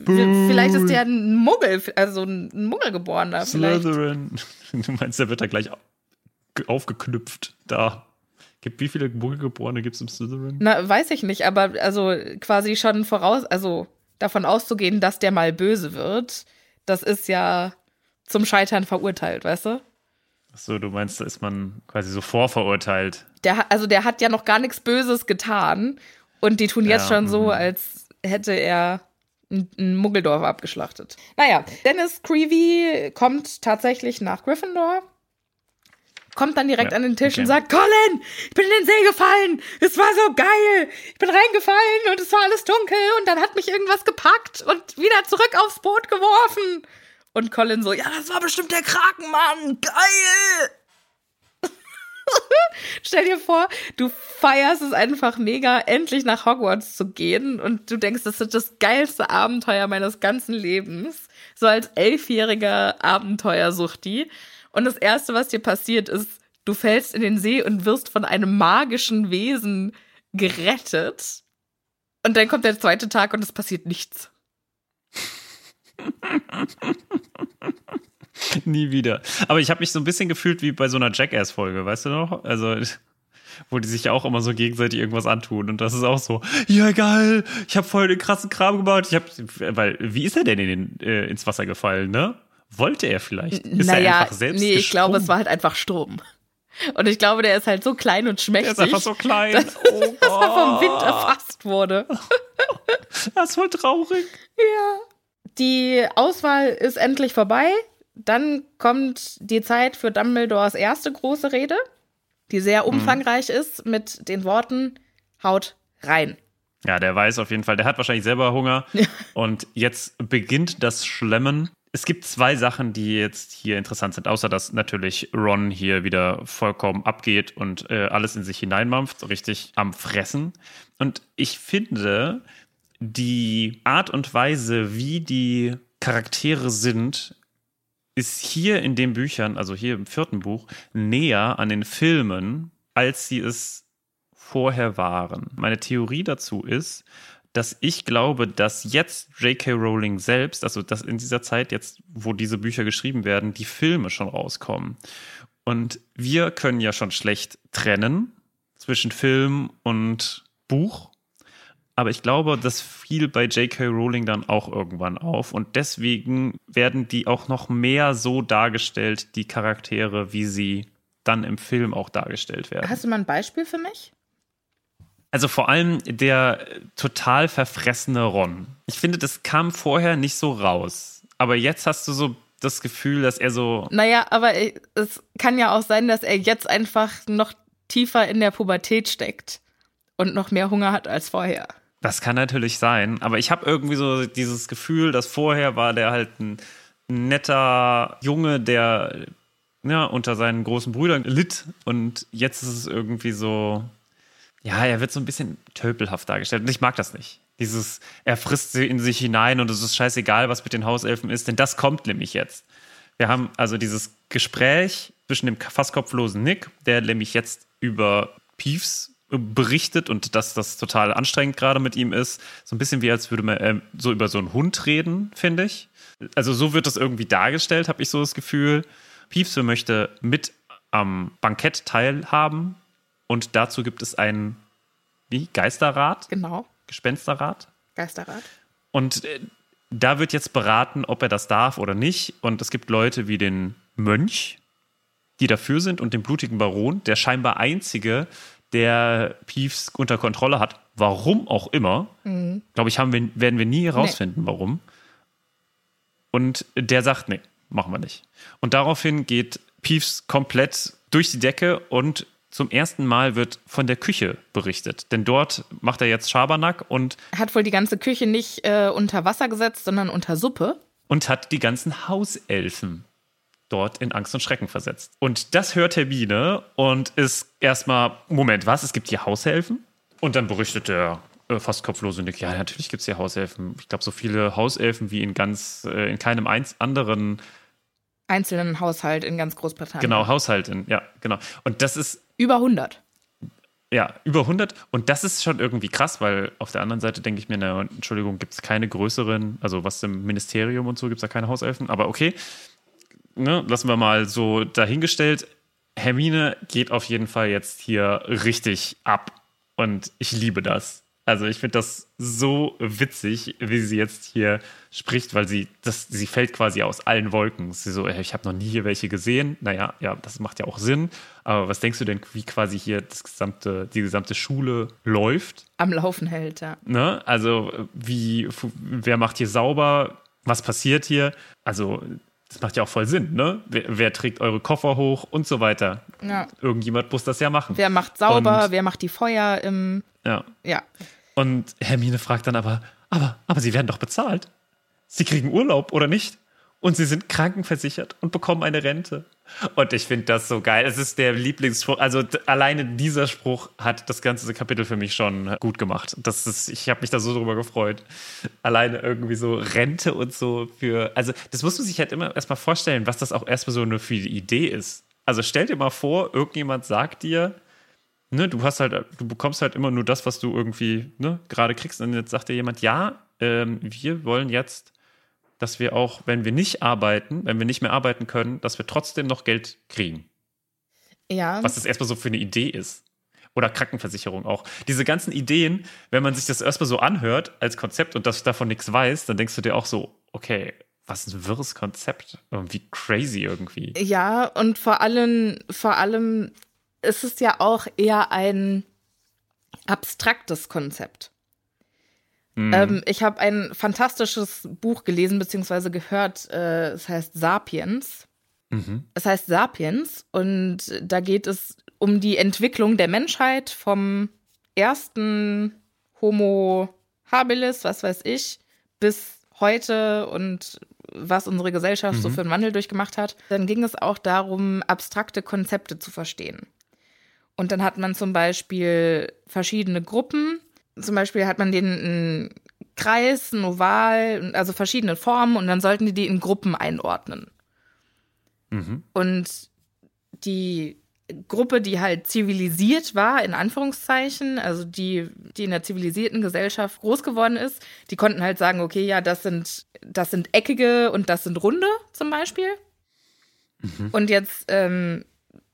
[SPEAKER 4] vielleicht ist der ein Muggel, also ein Muggelgeborener.
[SPEAKER 5] Slytherin. Du meinst, der wird da gleich aufgeknüpft. Da. Gibt, wie viele Muggelgeborene gibt es im Slytherin?
[SPEAKER 4] Na, weiß ich nicht, aber also quasi schon voraus, also davon auszugehen, dass der mal böse wird, das ist ja zum Scheitern verurteilt, weißt du?
[SPEAKER 5] Achso, du meinst, da ist man quasi so vorverurteilt.
[SPEAKER 4] Der, also der hat ja noch gar nichts Böses getan und die tun jetzt
[SPEAKER 5] Ja,
[SPEAKER 4] schon so,
[SPEAKER 5] mhm.
[SPEAKER 4] als hätte er ein, ein Muggeldorf abgeschlachtet. Naja, Dennis Creevy kommt tatsächlich nach Gryffindor, kommt dann direkt
[SPEAKER 5] Ja,
[SPEAKER 4] an den Tisch
[SPEAKER 5] okay.
[SPEAKER 4] und sagt, Colin, ich bin in den See gefallen, es war so geil, ich bin reingefallen und es war alles dunkel und dann hat mich irgendwas gepackt und wieder zurück aufs Boot geworfen. Und Colin so, ja, das war bestimmt der Krakenmann, geil! Stell dir vor, du feierst es einfach mega, endlich nach Hogwarts zu gehen und du denkst, das ist das geilste Abenteuer meines ganzen Lebens. So als elfjähriger Abenteuersuchti. Und das Erste, was dir passiert, ist, du fällst in den See und wirst von einem magischen Wesen gerettet. Und dann kommt der zweite Tag und es passiert nichts.
[SPEAKER 5] Nie wieder. Aber ich habe mich so ein bisschen gefühlt wie bei so einer Jackass-Folge, weißt du noch? Also, wo die sich ja auch immer so gegenseitig irgendwas antun. Und das ist auch so, ja geil, ich habe voll den krassen Kram gemacht. Ich hab, weil, wie ist er denn in den, äh, ins Wasser gefallen, ne? Wollte er vielleicht? Ist er
[SPEAKER 4] naja,
[SPEAKER 5] einfach selbst
[SPEAKER 4] nee, ich glaube, es war halt einfach Sturm. Und ich glaube, der ist halt so klein und
[SPEAKER 5] Der
[SPEAKER 4] schmächtig.
[SPEAKER 5] ist einfach so klein.
[SPEAKER 4] dass,
[SPEAKER 5] oh
[SPEAKER 4] dass er vom Wind erfasst wurde.
[SPEAKER 5] Das ist voll traurig.
[SPEAKER 4] Die Auswahl ist endlich vorbei. Dann kommt die Zeit für Dumbledores erste große Rede, die sehr umfangreich ist, mit den Worten: Haut rein.
[SPEAKER 5] Ja, der weiß auf jeden Fall, der hat wahrscheinlich selber Hunger. Und jetzt beginnt das Schlemmen. Es gibt zwei Sachen, die jetzt hier interessant sind, außer dass natürlich Ron hier wieder vollkommen abgeht und äh, alles in sich hineinmampft, so richtig am Fressen. Und ich finde, die Art und Weise, wie die Charaktere sind, ist hier in den Büchern, also hier im vierten Buch, näher an den Filmen, als sie es vorher waren. Meine Theorie dazu ist, dass ich glaube, dass jetzt J.K. Rowling selbst, also dass in dieser Zeit jetzt, wo diese Bücher geschrieben werden, die Filme schon rauskommen. Und wir können ja schon schlecht trennen zwischen Film und Buch. Aber ich glaube, das fiel bei J.K. Rowling dann auch irgendwann auf. Und deswegen werden die auch noch mehr so dargestellt, die Charaktere, wie sie dann im Film auch dargestellt werden.
[SPEAKER 4] Hast du mal ein Beispiel für mich?
[SPEAKER 5] Also vor allem der total verfressene Ron. Ich finde, das kam vorher nicht so raus. Aber jetzt hast du so das Gefühl, dass er so.
[SPEAKER 4] Naja, aber es kann ja auch sein, dass er jetzt einfach noch tiefer in der Pubertät steckt und noch mehr Hunger hat als vorher.
[SPEAKER 5] Das kann natürlich sein. Aber ich habe irgendwie so dieses Gefühl, dass vorher war der halt ein netter Junge, der ja, unter seinen großen Brüdern litt und jetzt ist es irgendwie so, ja, er wird so ein bisschen tölpelhaft dargestellt und ich mag das nicht. Dieses, er frisst sie in sich hinein und es ist scheißegal, was mit den Hauselfen ist, denn das kommt nämlich jetzt. Wir haben also dieses Gespräch zwischen dem fast kopflosen Nick, der nämlich jetzt über Peeves berichtet und dass das total anstrengend gerade mit ihm ist. So ein bisschen wie als würde man äh, so über so einen Hund reden, finde ich. Also so wird das irgendwie dargestellt, habe ich so das Gefühl. Peeves möchte mit am Bankett teilhaben und dazu gibt es einen, wie, Geisterrat?
[SPEAKER 4] Genau,
[SPEAKER 5] Gespensterrat?
[SPEAKER 4] Geisterrat.
[SPEAKER 5] Und äh, da wird jetzt beraten, ob er das darf oder nicht. Und es gibt Leute wie den Mönch, die dafür sind, und den blutigen Baron, der scheinbar einzige, der Peeves unter Kontrolle hat. Warum auch immer. Glaube ich, haben wir, werden wir nie herausfinden, warum. Und der sagt, nee, machen wir nicht. Und daraufhin geht Peeves komplett durch die Decke und zum ersten Mal wird von der Küche berichtet. Denn dort macht er jetzt Schabernack und,
[SPEAKER 4] Er hat wohl die ganze Küche nicht äh, unter Wasser gesetzt, sondern unter Suppe.
[SPEAKER 5] und hat die ganzen Hauselfen dort in Angst und Schrecken versetzt. Und das hört Hermine und ist erstmal, Moment, was? Es gibt hier Hauselfen? Und dann berichtet der äh, fast kopflose Nick, ja, natürlich gibt es hier Hauselfen. Ich glaube, so viele Hauselfen wie in ganz, äh, in keinem eins anderen,
[SPEAKER 4] Einzelnen Haushalt in ganz Großbritannien.
[SPEAKER 5] genau, Haushalt in, ja, genau. Und das ist
[SPEAKER 4] Über 100.
[SPEAKER 5] Ja, über 100. Und das ist schon irgendwie krass, weil auf der anderen Seite denke ich mir, na, Entschuldigung, gibt es keine größeren, also was im Ministerium und so, gibt es da keine Hauselfen. Aber okay, ne, lassen wir mal so dahingestellt. Hermine geht auf jeden Fall jetzt hier richtig ab. Und ich liebe das. Also ich finde das so witzig, wie sie jetzt hier spricht, weil sie, das, sie fällt quasi aus allen Wolken. Sie so, ich habe noch nie hier welche gesehen. Naja, ja, das macht ja auch Sinn. Aber was denkst du denn, wie quasi hier das gesamte, die gesamte Schule läuft?
[SPEAKER 4] Am Laufen hält, ja.
[SPEAKER 5] Ne? Also wie, wer macht hier sauber? Was passiert hier? Also das macht ja auch voll Sinn, ne? Wer, wer trägt eure Koffer hoch und so weiter?
[SPEAKER 4] ja.
[SPEAKER 5] Irgendjemand muss das ja machen.
[SPEAKER 4] Wer macht sauber,
[SPEAKER 5] Und-
[SPEAKER 4] wer macht die Feuer im.
[SPEAKER 5] Ja.
[SPEAKER 4] Ja.
[SPEAKER 5] Und Hermine fragt dann aber, aber, aber sie werden doch bezahlt. Sie kriegen Urlaub, oder nicht? Und sie sind krankenversichert und bekommen eine Rente. Und ich finde das so geil. Es ist der Lieblingsspruch. Also alleine dieser Spruch hat das ganze Kapitel für mich schon gut gemacht. Das ist, ich habe mich da so drüber gefreut. Alleine irgendwie so Rente und so für. Also das musst du sich halt immer erstmal vorstellen, was das auch erstmal so eine für eine Idee ist. Also stell dir mal vor, irgendjemand sagt dir, ne, du hast halt, du bekommst halt immer nur das, was du irgendwie ne, gerade kriegst. Und jetzt sagt dir jemand, ja, ähm, wir wollen jetzt, dass wir auch, wenn wir nicht arbeiten, wenn wir nicht mehr arbeiten können, dass wir trotzdem noch Geld kriegen.
[SPEAKER 4] Ja.
[SPEAKER 5] Was das erstmal so für eine Idee ist. Oder Krankenversicherung auch. Diese ganzen Ideen, wenn man sich das erstmal so anhört als Konzept und das davon nichts weiß, dann denkst du dir auch so, okay, was ein wirres Konzept. Irgendwie crazy irgendwie.
[SPEAKER 4] Ja, und vor allem, vor allem ist es ja auch eher ein abstraktes Konzept. Ähm, ich habe ein fantastisches Buch gelesen bzw. gehört, äh, es heißt Sapiens. Es heißt Sapiens und da geht es um die Entwicklung der Menschheit vom ersten Homo habilis, was weiß ich, bis heute und was unsere Gesellschaft so für einen Wandel durchgemacht hat. Dann ging es auch darum, abstrakte Konzepte zu verstehen. Und dann hat man zum Beispiel verschiedene Gruppen. Zum Beispiel hat man den einen Kreis, ein Oval, also verschiedene Formen und dann sollten die die in Gruppen einordnen. Und die Gruppe, die halt zivilisiert war, in Anführungszeichen, also die, die in der zivilisierten Gesellschaft groß geworden ist, die konnten halt sagen, okay, ja, das sind, das sind eckige und das sind runde zum Beispiel. Und jetzt ähm,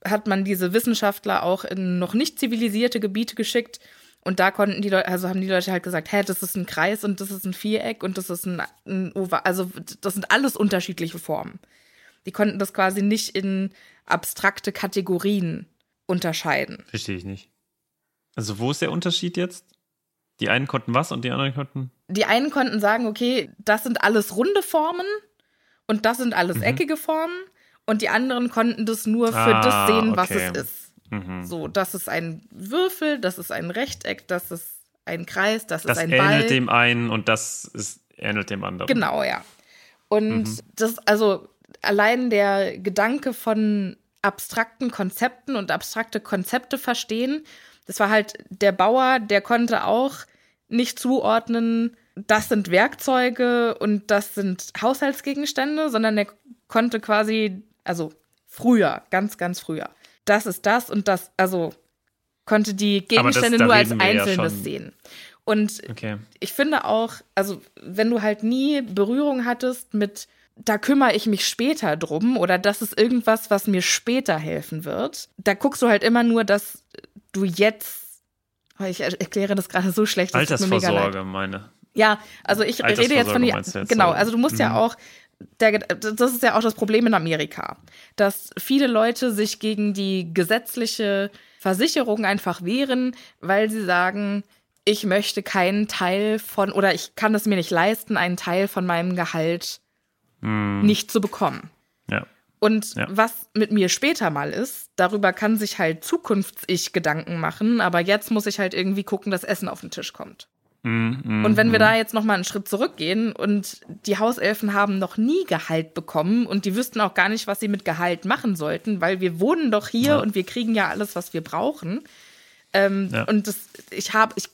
[SPEAKER 4] hat man diese Wissenschaftler auch in noch nicht zivilisierte Gebiete geschickt. Und da konnten die Leute, also haben die Leute halt gesagt, hä, das ist ein Kreis und das ist ein Viereck und das ist ein, ein Oval, also das sind alles unterschiedliche Formen. Die konnten das quasi nicht in abstrakte Kategorien unterscheiden.
[SPEAKER 5] Verstehe ich nicht. Also, wo ist der Unterschied jetzt? Die einen konnten was und die anderen konnten.
[SPEAKER 4] Die einen konnten sagen, okay, das sind alles runde Formen und das sind alles eckige Formen. Und die anderen konnten das nur für
[SPEAKER 5] Ah,
[SPEAKER 4] das sehen, was
[SPEAKER 5] okay.
[SPEAKER 4] es ist. So, das ist ein Würfel, das ist ein Rechteck, das ist ein Kreis, das,
[SPEAKER 5] Das
[SPEAKER 4] ist ein
[SPEAKER 5] ähnelt
[SPEAKER 4] Ball.
[SPEAKER 5] dem einen und das ist, ähnelt dem anderen.
[SPEAKER 4] Genau, ja. Und
[SPEAKER 5] Mhm.
[SPEAKER 4] das, also allein der Gedanke von abstrakten Konzepten und abstrakte Konzepte verstehen. Das war halt der Bauer, der konnte auch nicht zuordnen, das sind Werkzeuge und das sind Haushaltsgegenstände, sondern der konnte quasi, also früher, ganz, ganz früher, das ist das und das, also konnte die Gegenstände
[SPEAKER 5] das- da
[SPEAKER 4] nur als
[SPEAKER 5] ja
[SPEAKER 4] Einzelnes
[SPEAKER 5] schon-
[SPEAKER 4] sehen. Und
[SPEAKER 5] Okay.
[SPEAKER 4] ich finde auch, also wenn du halt nie Berührung hattest mit, da kümmere ich mich später drum oder das ist irgendwas, was mir später helfen wird, da guckst du halt immer nur, dass du jetzt, oh, ich er- erkläre das gerade so schlecht.
[SPEAKER 5] Altersvorsorge, meine.
[SPEAKER 4] Ja, also ich rede jetzt von
[SPEAKER 5] jetzt,
[SPEAKER 4] genau,
[SPEAKER 5] so.
[SPEAKER 4] also du musst ja
[SPEAKER 5] Mhm.
[SPEAKER 4] auch, der, das ist ja auch das Problem in Amerika, dass viele Leute sich gegen die gesetzliche Versicherung einfach wehren, weil sie sagen, ich möchte keinen Teil von, oder ich kann es mir nicht leisten, einen Teil von meinem Gehalt nicht zu bekommen.
[SPEAKER 5] Ja.
[SPEAKER 4] Und
[SPEAKER 5] Ja.
[SPEAKER 4] was mit mir später mal ist, darüber kann sich halt Zukunfts-Ich Gedanken machen, aber jetzt muss ich halt irgendwie gucken, dass Essen auf den Tisch kommt.
[SPEAKER 5] Mhm,
[SPEAKER 4] Und wenn wir da jetzt noch mal einen Schritt zurückgehen und die Hauselfen haben noch nie Gehalt bekommen und die wüssten auch gar nicht, was sie mit Gehalt machen sollten, weil wir wohnen doch hier
[SPEAKER 5] Ja.
[SPEAKER 4] und wir kriegen ja alles, was wir brauchen. Ähm,
[SPEAKER 5] Ja.
[SPEAKER 4] Und das, ich habe, ich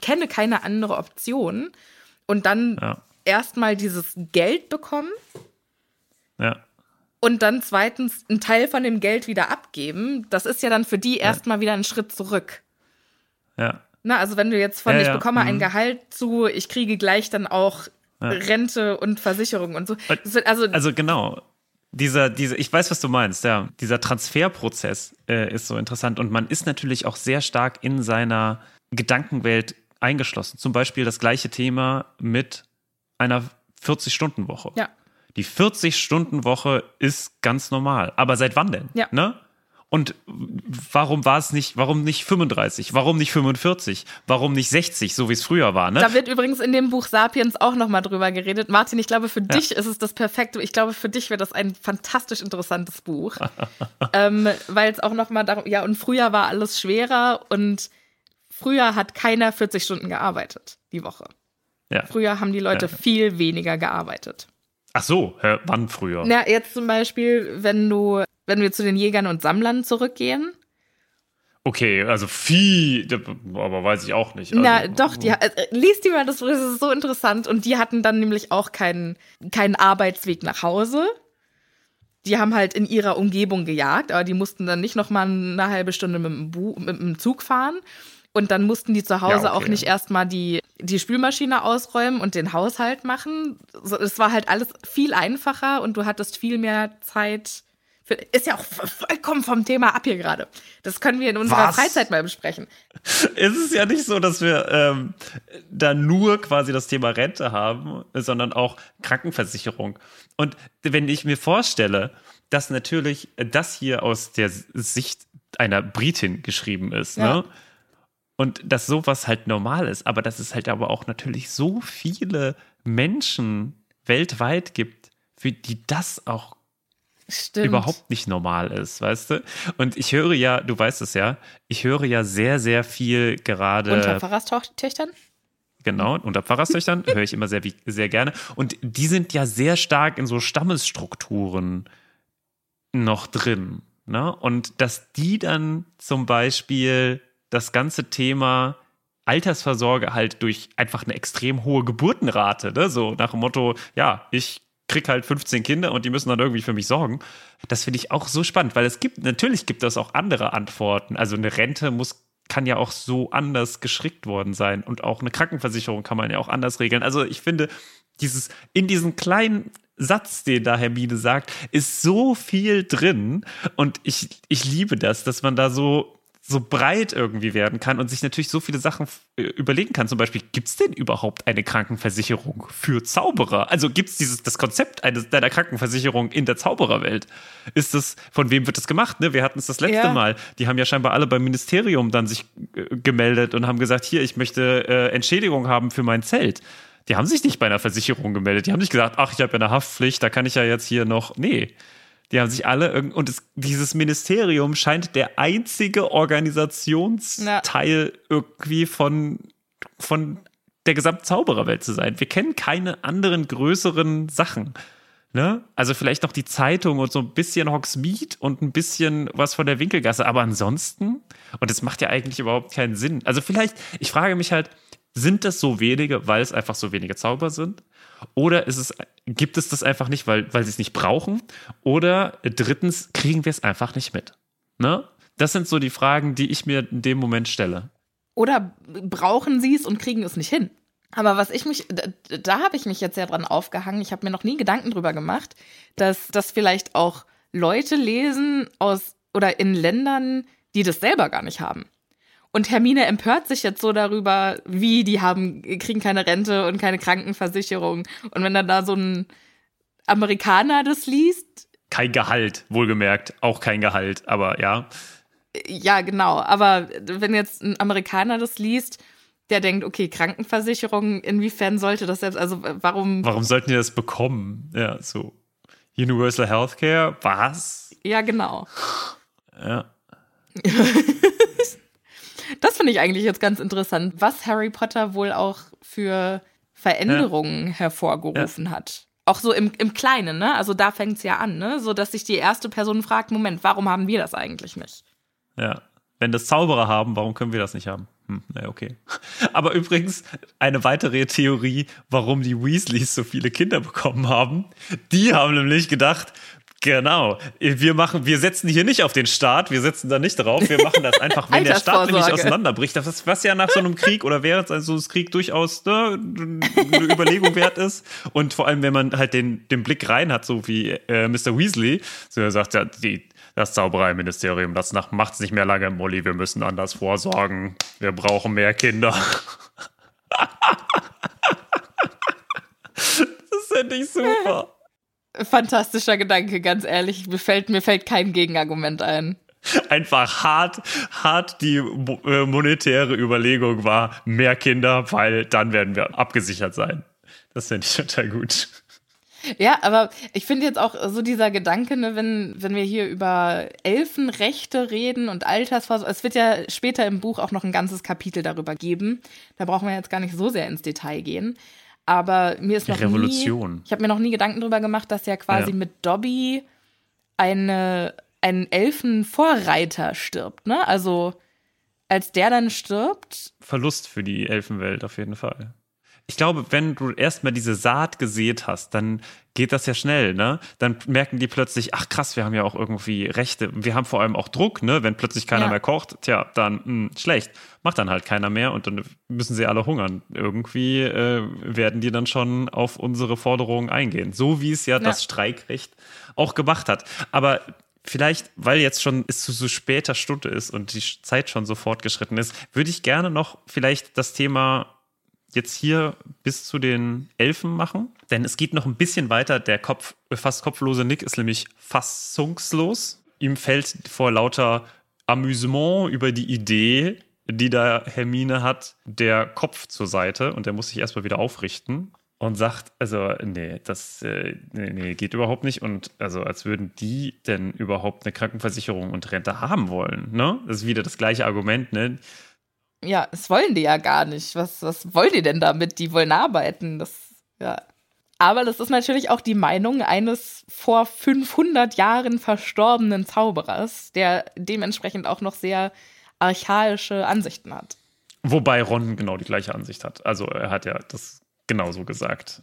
[SPEAKER 4] kenne keine andere Option. Und dann
[SPEAKER 5] Ja.
[SPEAKER 4] erstmal dieses Geld bekommen
[SPEAKER 5] Ja.
[SPEAKER 4] und dann zweitens einen Teil von dem Geld wieder abgeben. Das ist ja dann für die erstmal wieder ein Schritt zurück.
[SPEAKER 5] Ja.
[SPEAKER 4] Na, also wenn du jetzt von
[SPEAKER 5] Ja,
[SPEAKER 4] ich
[SPEAKER 5] ja,
[SPEAKER 4] bekomme ein
[SPEAKER 5] mhm.
[SPEAKER 4] Gehalt zu, ich kriege gleich dann auch
[SPEAKER 5] Ja.
[SPEAKER 4] Rente und Versicherung und so. Wird also,
[SPEAKER 5] Also genau. Dieser, diese, ich weiß, was du meinst, ja. Dieser Transferprozess äh, ist so interessant und man ist natürlich auch sehr stark in seiner Gedankenwelt eingeschlossen. Zum Beispiel das gleiche Thema mit einer 40-Stunden-Woche.
[SPEAKER 4] ja.
[SPEAKER 5] Die 40-Stunden-Woche ist ganz normal. Aber seit wann denn?
[SPEAKER 4] Ja.
[SPEAKER 5] Ne? Und warum war es nicht, warum nicht 35? Warum nicht 45? Warum nicht 60, so wie es früher war? Ne?
[SPEAKER 4] Da wird übrigens in dem Buch Sapiens auch nochmal drüber geredet. Martin, ich glaube, für dich ist es das perfekte. Ich glaube, für dich wäre das ein fantastisch interessantes Buch. ähm, Weil es auch nochmal darum, ja, und früher war alles schwerer und früher hat keiner 40 Stunden gearbeitet die Woche.
[SPEAKER 5] Ja.
[SPEAKER 4] Früher haben die Leute
[SPEAKER 5] Ja.
[SPEAKER 4] viel weniger gearbeitet.
[SPEAKER 5] Ach so, wann früher?
[SPEAKER 4] Na, jetzt zum Beispiel, wenn du, wenn wir zu den Jägern und Sammlern zurückgehen.
[SPEAKER 5] Okay, also viel, aber weiß ich auch nicht.
[SPEAKER 4] Na,
[SPEAKER 5] also,
[SPEAKER 4] doch, die, äh, liest die mal, das, das ist so interessant. Und die hatten dann nämlich auch keinen, keinen Arbeitsweg nach Hause. Die haben halt in ihrer Umgebung gejagt, aber die mussten dann nicht noch mal eine halbe Stunde mit dem, Bu mit dem Zug fahren. Und dann mussten die zu Hause
[SPEAKER 5] Ja, okay.
[SPEAKER 4] auch nicht erstmal die, die Spülmaschine ausräumen und den Haushalt machen. Es war halt alles viel einfacher und du hattest viel mehr Zeit. Ist ja auch vollkommen vom Thema ab hier gerade. Das können wir in unserer
[SPEAKER 5] Was?
[SPEAKER 4] Freizeit mal besprechen.
[SPEAKER 5] Es ist ja nicht so, dass wir ähm, da nur quasi das Thema Rente haben, sondern auch Krankenversicherung. Und wenn ich mir vorstelle, dass natürlich das hier aus der Sicht einer Britin geschrieben ist,
[SPEAKER 4] Ja.
[SPEAKER 5] ne? Und dass sowas halt normal ist, aber dass es halt aber auch natürlich so viele Menschen weltweit gibt, für die das auch
[SPEAKER 4] Stimmt.
[SPEAKER 5] überhaupt nicht normal ist, weißt du? Und ich höre ja, du weißt es ja, ich höre ja sehr, sehr viel gerade.
[SPEAKER 4] Unter Pfarrerstöchtern?
[SPEAKER 5] Genau, unter Pfarrerstöchtern höre ich immer sehr, sehr gerne. Und die sind ja sehr stark in so Stammesstrukturen noch drin. Ne? Und dass die dann zum Beispiel das ganze Thema Altersvorsorge halt durch einfach eine extrem hohe Geburtenrate, ne? so nach dem Motto, ja, ich krieg halt 15 Kinder und die müssen dann irgendwie für mich sorgen. Das finde ich auch so spannend, weil es gibt, natürlich gibt es auch andere Antworten. Also eine Rente muss kann ja auch so anders gestrickt worden sein und auch eine Krankenversicherung kann man ja auch anders regeln. Also ich finde, dieses in diesem kleinen Satz, den da Hermine sagt, ist so viel drin und ich, ich liebe das, dass man da so so breit irgendwie werden kann und sich natürlich so viele Sachen äh, überlegen kann. Zum Beispiel, gibt es denn überhaupt eine Krankenversicherung für Zauberer? Also gibt es dieses das Konzept eines deiner Krankenversicherung in der Zaubererwelt? Ist das, von wem wird das gemacht? Ne? Wir hatten es das letzte
[SPEAKER 4] Ja.
[SPEAKER 5] Mal. Die haben ja scheinbar alle beim Ministerium dann sich äh, gemeldet und haben gesagt, hier, ich möchte äh, Entschädigung haben für mein Zelt. Die haben sich nicht bei einer Versicherung gemeldet. Die haben nicht gesagt, ach, ich habe ja eine Haftpflicht, da kann ich ja jetzt hier noch. Nee. Die haben sich alle irgend und es, dieses Ministerium scheint der einzige Organisationsteil irgendwie von, von der gesamten Zaubererwelt zu sein. Wir kennen keine anderen größeren Sachen. Ne? Also vielleicht noch die Zeitung und so ein bisschen Hogsmeade und ein bisschen was von der Winkelgasse, aber ansonsten, und das macht ja eigentlich überhaupt keinen Sinn. Also vielleicht, ich frage mich halt, sind das so wenige, weil es einfach so wenige Zauber sind? Oder ist es, gibt es das einfach nicht, weil, weil sie es nicht brauchen? Oder drittens, kriegen wir es einfach nicht mit? Ne? Das sind so die Fragen, die ich mir in dem Moment stelle.
[SPEAKER 4] Oder brauchen sie es und kriegen es nicht hin? Aber was ich mich, da, da habe ich mich jetzt ja dran aufgehangen. Ich habe mir noch nie Gedanken drüber gemacht, dass das vielleicht auch Leute lesen aus oder in Ländern, die das selber gar nicht haben. Und Hermine empört sich jetzt so darüber, wie die haben, kriegen keine Rente und keine Krankenversicherung. Und wenn dann da so ein Amerikaner das liest.
[SPEAKER 5] Kein Gehalt, wohlgemerkt, auch kein Gehalt, aber ja.
[SPEAKER 4] Ja, genau. Aber wenn jetzt ein Amerikaner das liest, der denkt, okay, Krankenversicherung, inwiefern sollte das selbst, also warum.
[SPEAKER 5] Warum sollten die das bekommen? Ja, so. Universal Healthcare, was?
[SPEAKER 4] Ja, genau.
[SPEAKER 5] Ja.
[SPEAKER 4] das finde ich eigentlich jetzt ganz interessant, was Harry Potter wohl auch für Veränderungen ja. hervorgerufen ja. hat. Auch so im, im Kleinen, ne? Also da fängt es ja an, ne? So dass sich die erste Person fragt: Moment, warum haben wir das eigentlich nicht?
[SPEAKER 5] Ja. Wenn das Zauberer haben, warum können wir das nicht haben? Hm, na okay. Aber übrigens, eine weitere Theorie, warum die Weasleys so viele Kinder bekommen haben. Die haben nämlich gedacht, Genau. Wir machen, wir setzen hier nicht auf den Staat, wir setzen da nicht drauf, wir machen das einfach, wenn der Staat nämlich auseinanderbricht. Das ist, was ja nach so einem Krieg oder während so einem Krieg durchaus ne, eine Überlegung wert ist. Und vor allem, wenn man halt den, den Blick rein hat, so wie äh, Mr. Weasley, so er sagt ja, die, das Zaubereiministerium, das macht es nicht mehr lange, Molly, wir müssen anders vorsorgen. Wir brauchen mehr Kinder. das finde ich super.
[SPEAKER 4] Fantastischer Gedanke, ganz ehrlich. Mir fällt, mir fällt kein Gegenargument ein.
[SPEAKER 5] Einfach hart, hart die äh, monetäre Überlegung war, mehr Kinder, weil dann werden wir abgesichert sein. Das finde ich total gut.
[SPEAKER 4] Ja, aber ich finde jetzt auch so dieser Gedanke, ne, wenn, wenn wir hier über Elfenrechte reden und Altersvorsorge, es wird ja später im Buch auch noch ein ganzes Kapitel darüber geben. Da brauchen wir jetzt gar nicht so sehr ins Detail gehen. Aber mir ist noch
[SPEAKER 5] Revolution.
[SPEAKER 4] nie, ich habe mir noch nie Gedanken darüber gemacht, dass ja quasi ja. mit Dobby eine, ein Elfenvorreiter stirbt, ne? Also als der dann stirbt.
[SPEAKER 5] Verlust für die Elfenwelt auf jeden Fall ich glaube, wenn du erstmal diese Saat gesät hast, dann geht das ja schnell, ne? Dann merken die plötzlich, ach krass, wir haben ja auch irgendwie Rechte. Wir haben vor allem auch Druck, ne? Wenn plötzlich keiner ja. mehr kocht, tja, dann mh, hm, schlecht. Macht dann halt keiner mehr und dann müssen sie alle hungern. Irgendwie äh, werden die dann schon auf unsere Forderungen eingehen. So wie es ja, ja. das Streikrecht auch gemacht hat. Aber vielleicht, weil jetzt schon es zu so später Stunde ist und die Zeit schon so fortgeschritten ist, würde ich gerne noch vielleicht das Thema jetzt hier bis zu den Elfen machen, denn es geht noch ein bisschen weiter. Der Kopf, fast kopflose Nick ist nämlich fassungslos. Ihm fällt vor lauter Amüsement über die Idee, die da Hermine hat, der Kopf zur Seite und der muss sich erstmal wieder aufrichten und sagt, also nee, das äh, nee, nee, geht überhaupt nicht und also als würden die denn überhaupt eine Krankenversicherung und Rente haben wollen, ne? Das ist wieder das gleiche Argument, ne?
[SPEAKER 4] Ja, das wollen die ja gar nicht. Was, was wollen die denn damit? Die wollen arbeiten. Das, ja. Aber das ist natürlich auch die Meinung eines vor 500 Jahren verstorbenen Zauberers, der dementsprechend auch noch sehr archaische Ansichten hat.
[SPEAKER 5] Wobei Ron genau die gleiche Ansicht hat. Also er hat ja das genauso gesagt.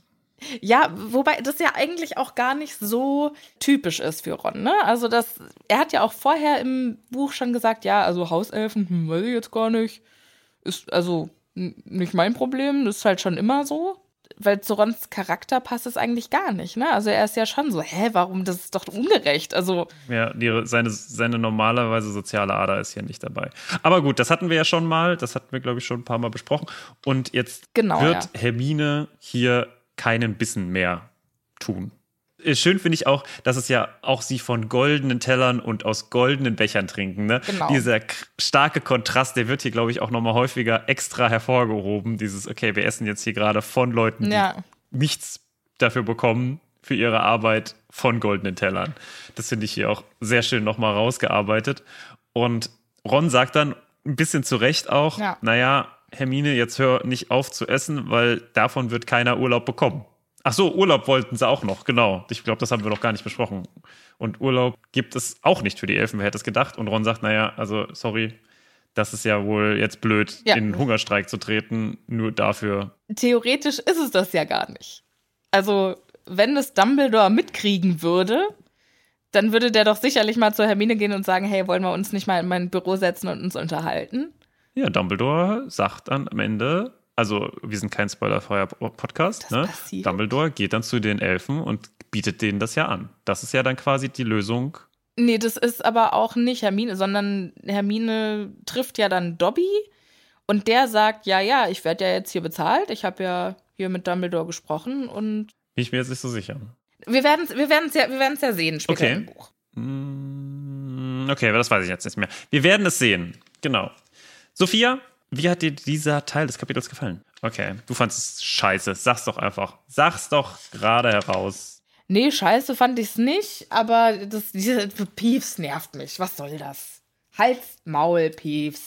[SPEAKER 4] Ja, wobei das ja eigentlich auch gar nicht so typisch ist für Ron, ne? Also das, er hat ja auch vorher im Buch schon gesagt, ja, also Hauselfen, hm, weiß ich jetzt gar nicht. Ist also nicht mein Problem, das ist halt schon immer so. Weil zu Rons Charakter passt es eigentlich gar nicht, ne? Also er ist ja schon so, hä, warum, das ist doch ungerecht. Also.
[SPEAKER 5] Ja, die, seine, seine normalerweise soziale Ader ist hier nicht dabei. Aber gut, das hatten wir ja schon mal, das hatten wir, glaube ich, schon ein paar Mal besprochen. Und jetzt genau, wird ja. Hermine hier keinen Bissen mehr tun. Äh, schön finde ich auch, dass es ja auch sie von goldenen Tellern und aus goldenen Bechern trinken. Ne? Genau. Dieser starke Kontrast, der wird hier, glaube ich, auch nochmal häufiger extra hervorgehoben. Dieses, okay, wir essen jetzt hier gerade von Leuten, die ja. nichts dafür bekommen, für ihre Arbeit von goldenen Tellern. Das finde ich hier auch sehr schön nochmal rausgearbeitet. Und Ron sagt dann ein bisschen zu Recht auch, ja. naja, Hermine, jetzt hör nicht auf zu essen, weil davon wird keiner Urlaub bekommen. Ach so, Urlaub wollten sie auch noch, genau. Ich glaube, das haben wir noch gar nicht besprochen. Und Urlaub gibt es auch nicht für die Elfen, wer hätte es gedacht? Und Ron sagt, naja, also sorry, das ist ja wohl jetzt blöd,
[SPEAKER 4] Ja.
[SPEAKER 5] in Hungerstreik zu treten, nur dafür.
[SPEAKER 4] Theoretisch ist es das ja gar nicht. Also, wenn es Dumbledore mitkriegen würde, dann würde der doch sicherlich mal zur Hermine gehen und sagen, hey, wollen wir uns nicht mal in mein Büro setzen und uns unterhalten?
[SPEAKER 5] Ja, Dumbledore sagt dann am Ende, also wir sind kein spoilerfreier Podcast, ne? Dumbledore geht dann zu den Elfen und bietet denen das ja an. Das ist ja dann quasi die Lösung.
[SPEAKER 4] Nee, das ist aber auch nicht Hermine, sondern Hermine trifft ja dann Dobby und der sagt, ja, ja, ich werde ja jetzt hier bezahlt. Ich habe ja hier mit Dumbledore gesprochen und
[SPEAKER 5] Bin ich mir jetzt nicht so sicher.
[SPEAKER 4] wir werden es wir werden's ja, wir werden's ja sehen später
[SPEAKER 5] Okay.
[SPEAKER 4] im Buch.
[SPEAKER 5] Mm, Okay, aber das weiß ich jetzt nicht mehr. Wir werden es sehen. Genau. Sophia, wie hat dir dieser Teil des Kapitels gefallen? Okay, du fandest es scheiße. Sag's doch einfach. Sag's doch gerade heraus.
[SPEAKER 4] Nee, scheiße fand ich's nicht, aber das, diese Piefs nervt mich. Was soll das? Hals, Maul, Piefs.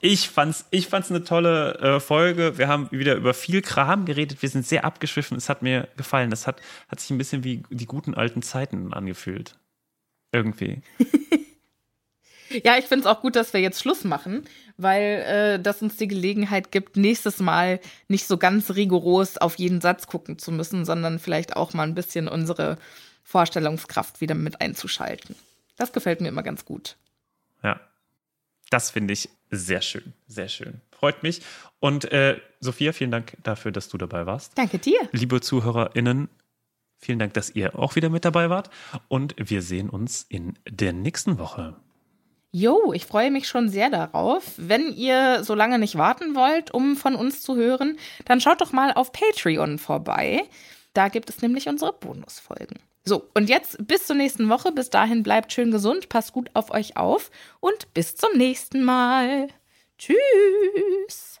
[SPEAKER 5] Ich fand's, ich fand's eine tolle äh, Folge. Wir haben wieder über viel Kram geredet. Wir sind sehr abgeschwiffen. Es hat mir gefallen. Das hat, hat sich ein bisschen wie die guten alten Zeiten angefühlt. Irgendwie.
[SPEAKER 4] Ja, ich find's auch gut, dass wir jetzt Schluss machen, weil äh, das uns die Gelegenheit gibt, nächstes Mal nicht so ganz rigoros auf jeden Satz gucken zu müssen, sondern vielleicht auch mal ein bisschen unsere Vorstellungskraft wieder mit einzuschalten. Das gefällt mir immer ganz gut.
[SPEAKER 5] Ja. Das finde ich sehr schön. Sehr schön. Freut mich. Und äh, Sophia, vielen Dank dafür, dass du dabei warst.
[SPEAKER 4] Danke dir.
[SPEAKER 5] Liebe ZuhörerInnen, vielen Dank, dass ihr auch wieder mit dabei wart. Und wir sehen uns in der nächsten Woche.
[SPEAKER 4] Jo, ich freue mich schon sehr darauf. Wenn ihr so lange nicht warten wollt, um von uns zu hören, dann schaut doch mal auf Patreon vorbei. Da gibt es nämlich unsere Bonusfolgen. So, und jetzt bis zur nächsten Woche. Bis dahin bleibt schön gesund, passt gut auf euch auf und bis zum nächsten Mal. Tschüss.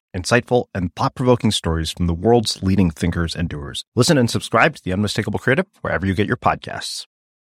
[SPEAKER 3] insightful, and thought provoking stories from the world's leading thinkers and doers. Listen and subscribe to The Unmistakable Creative wherever you get your podcasts.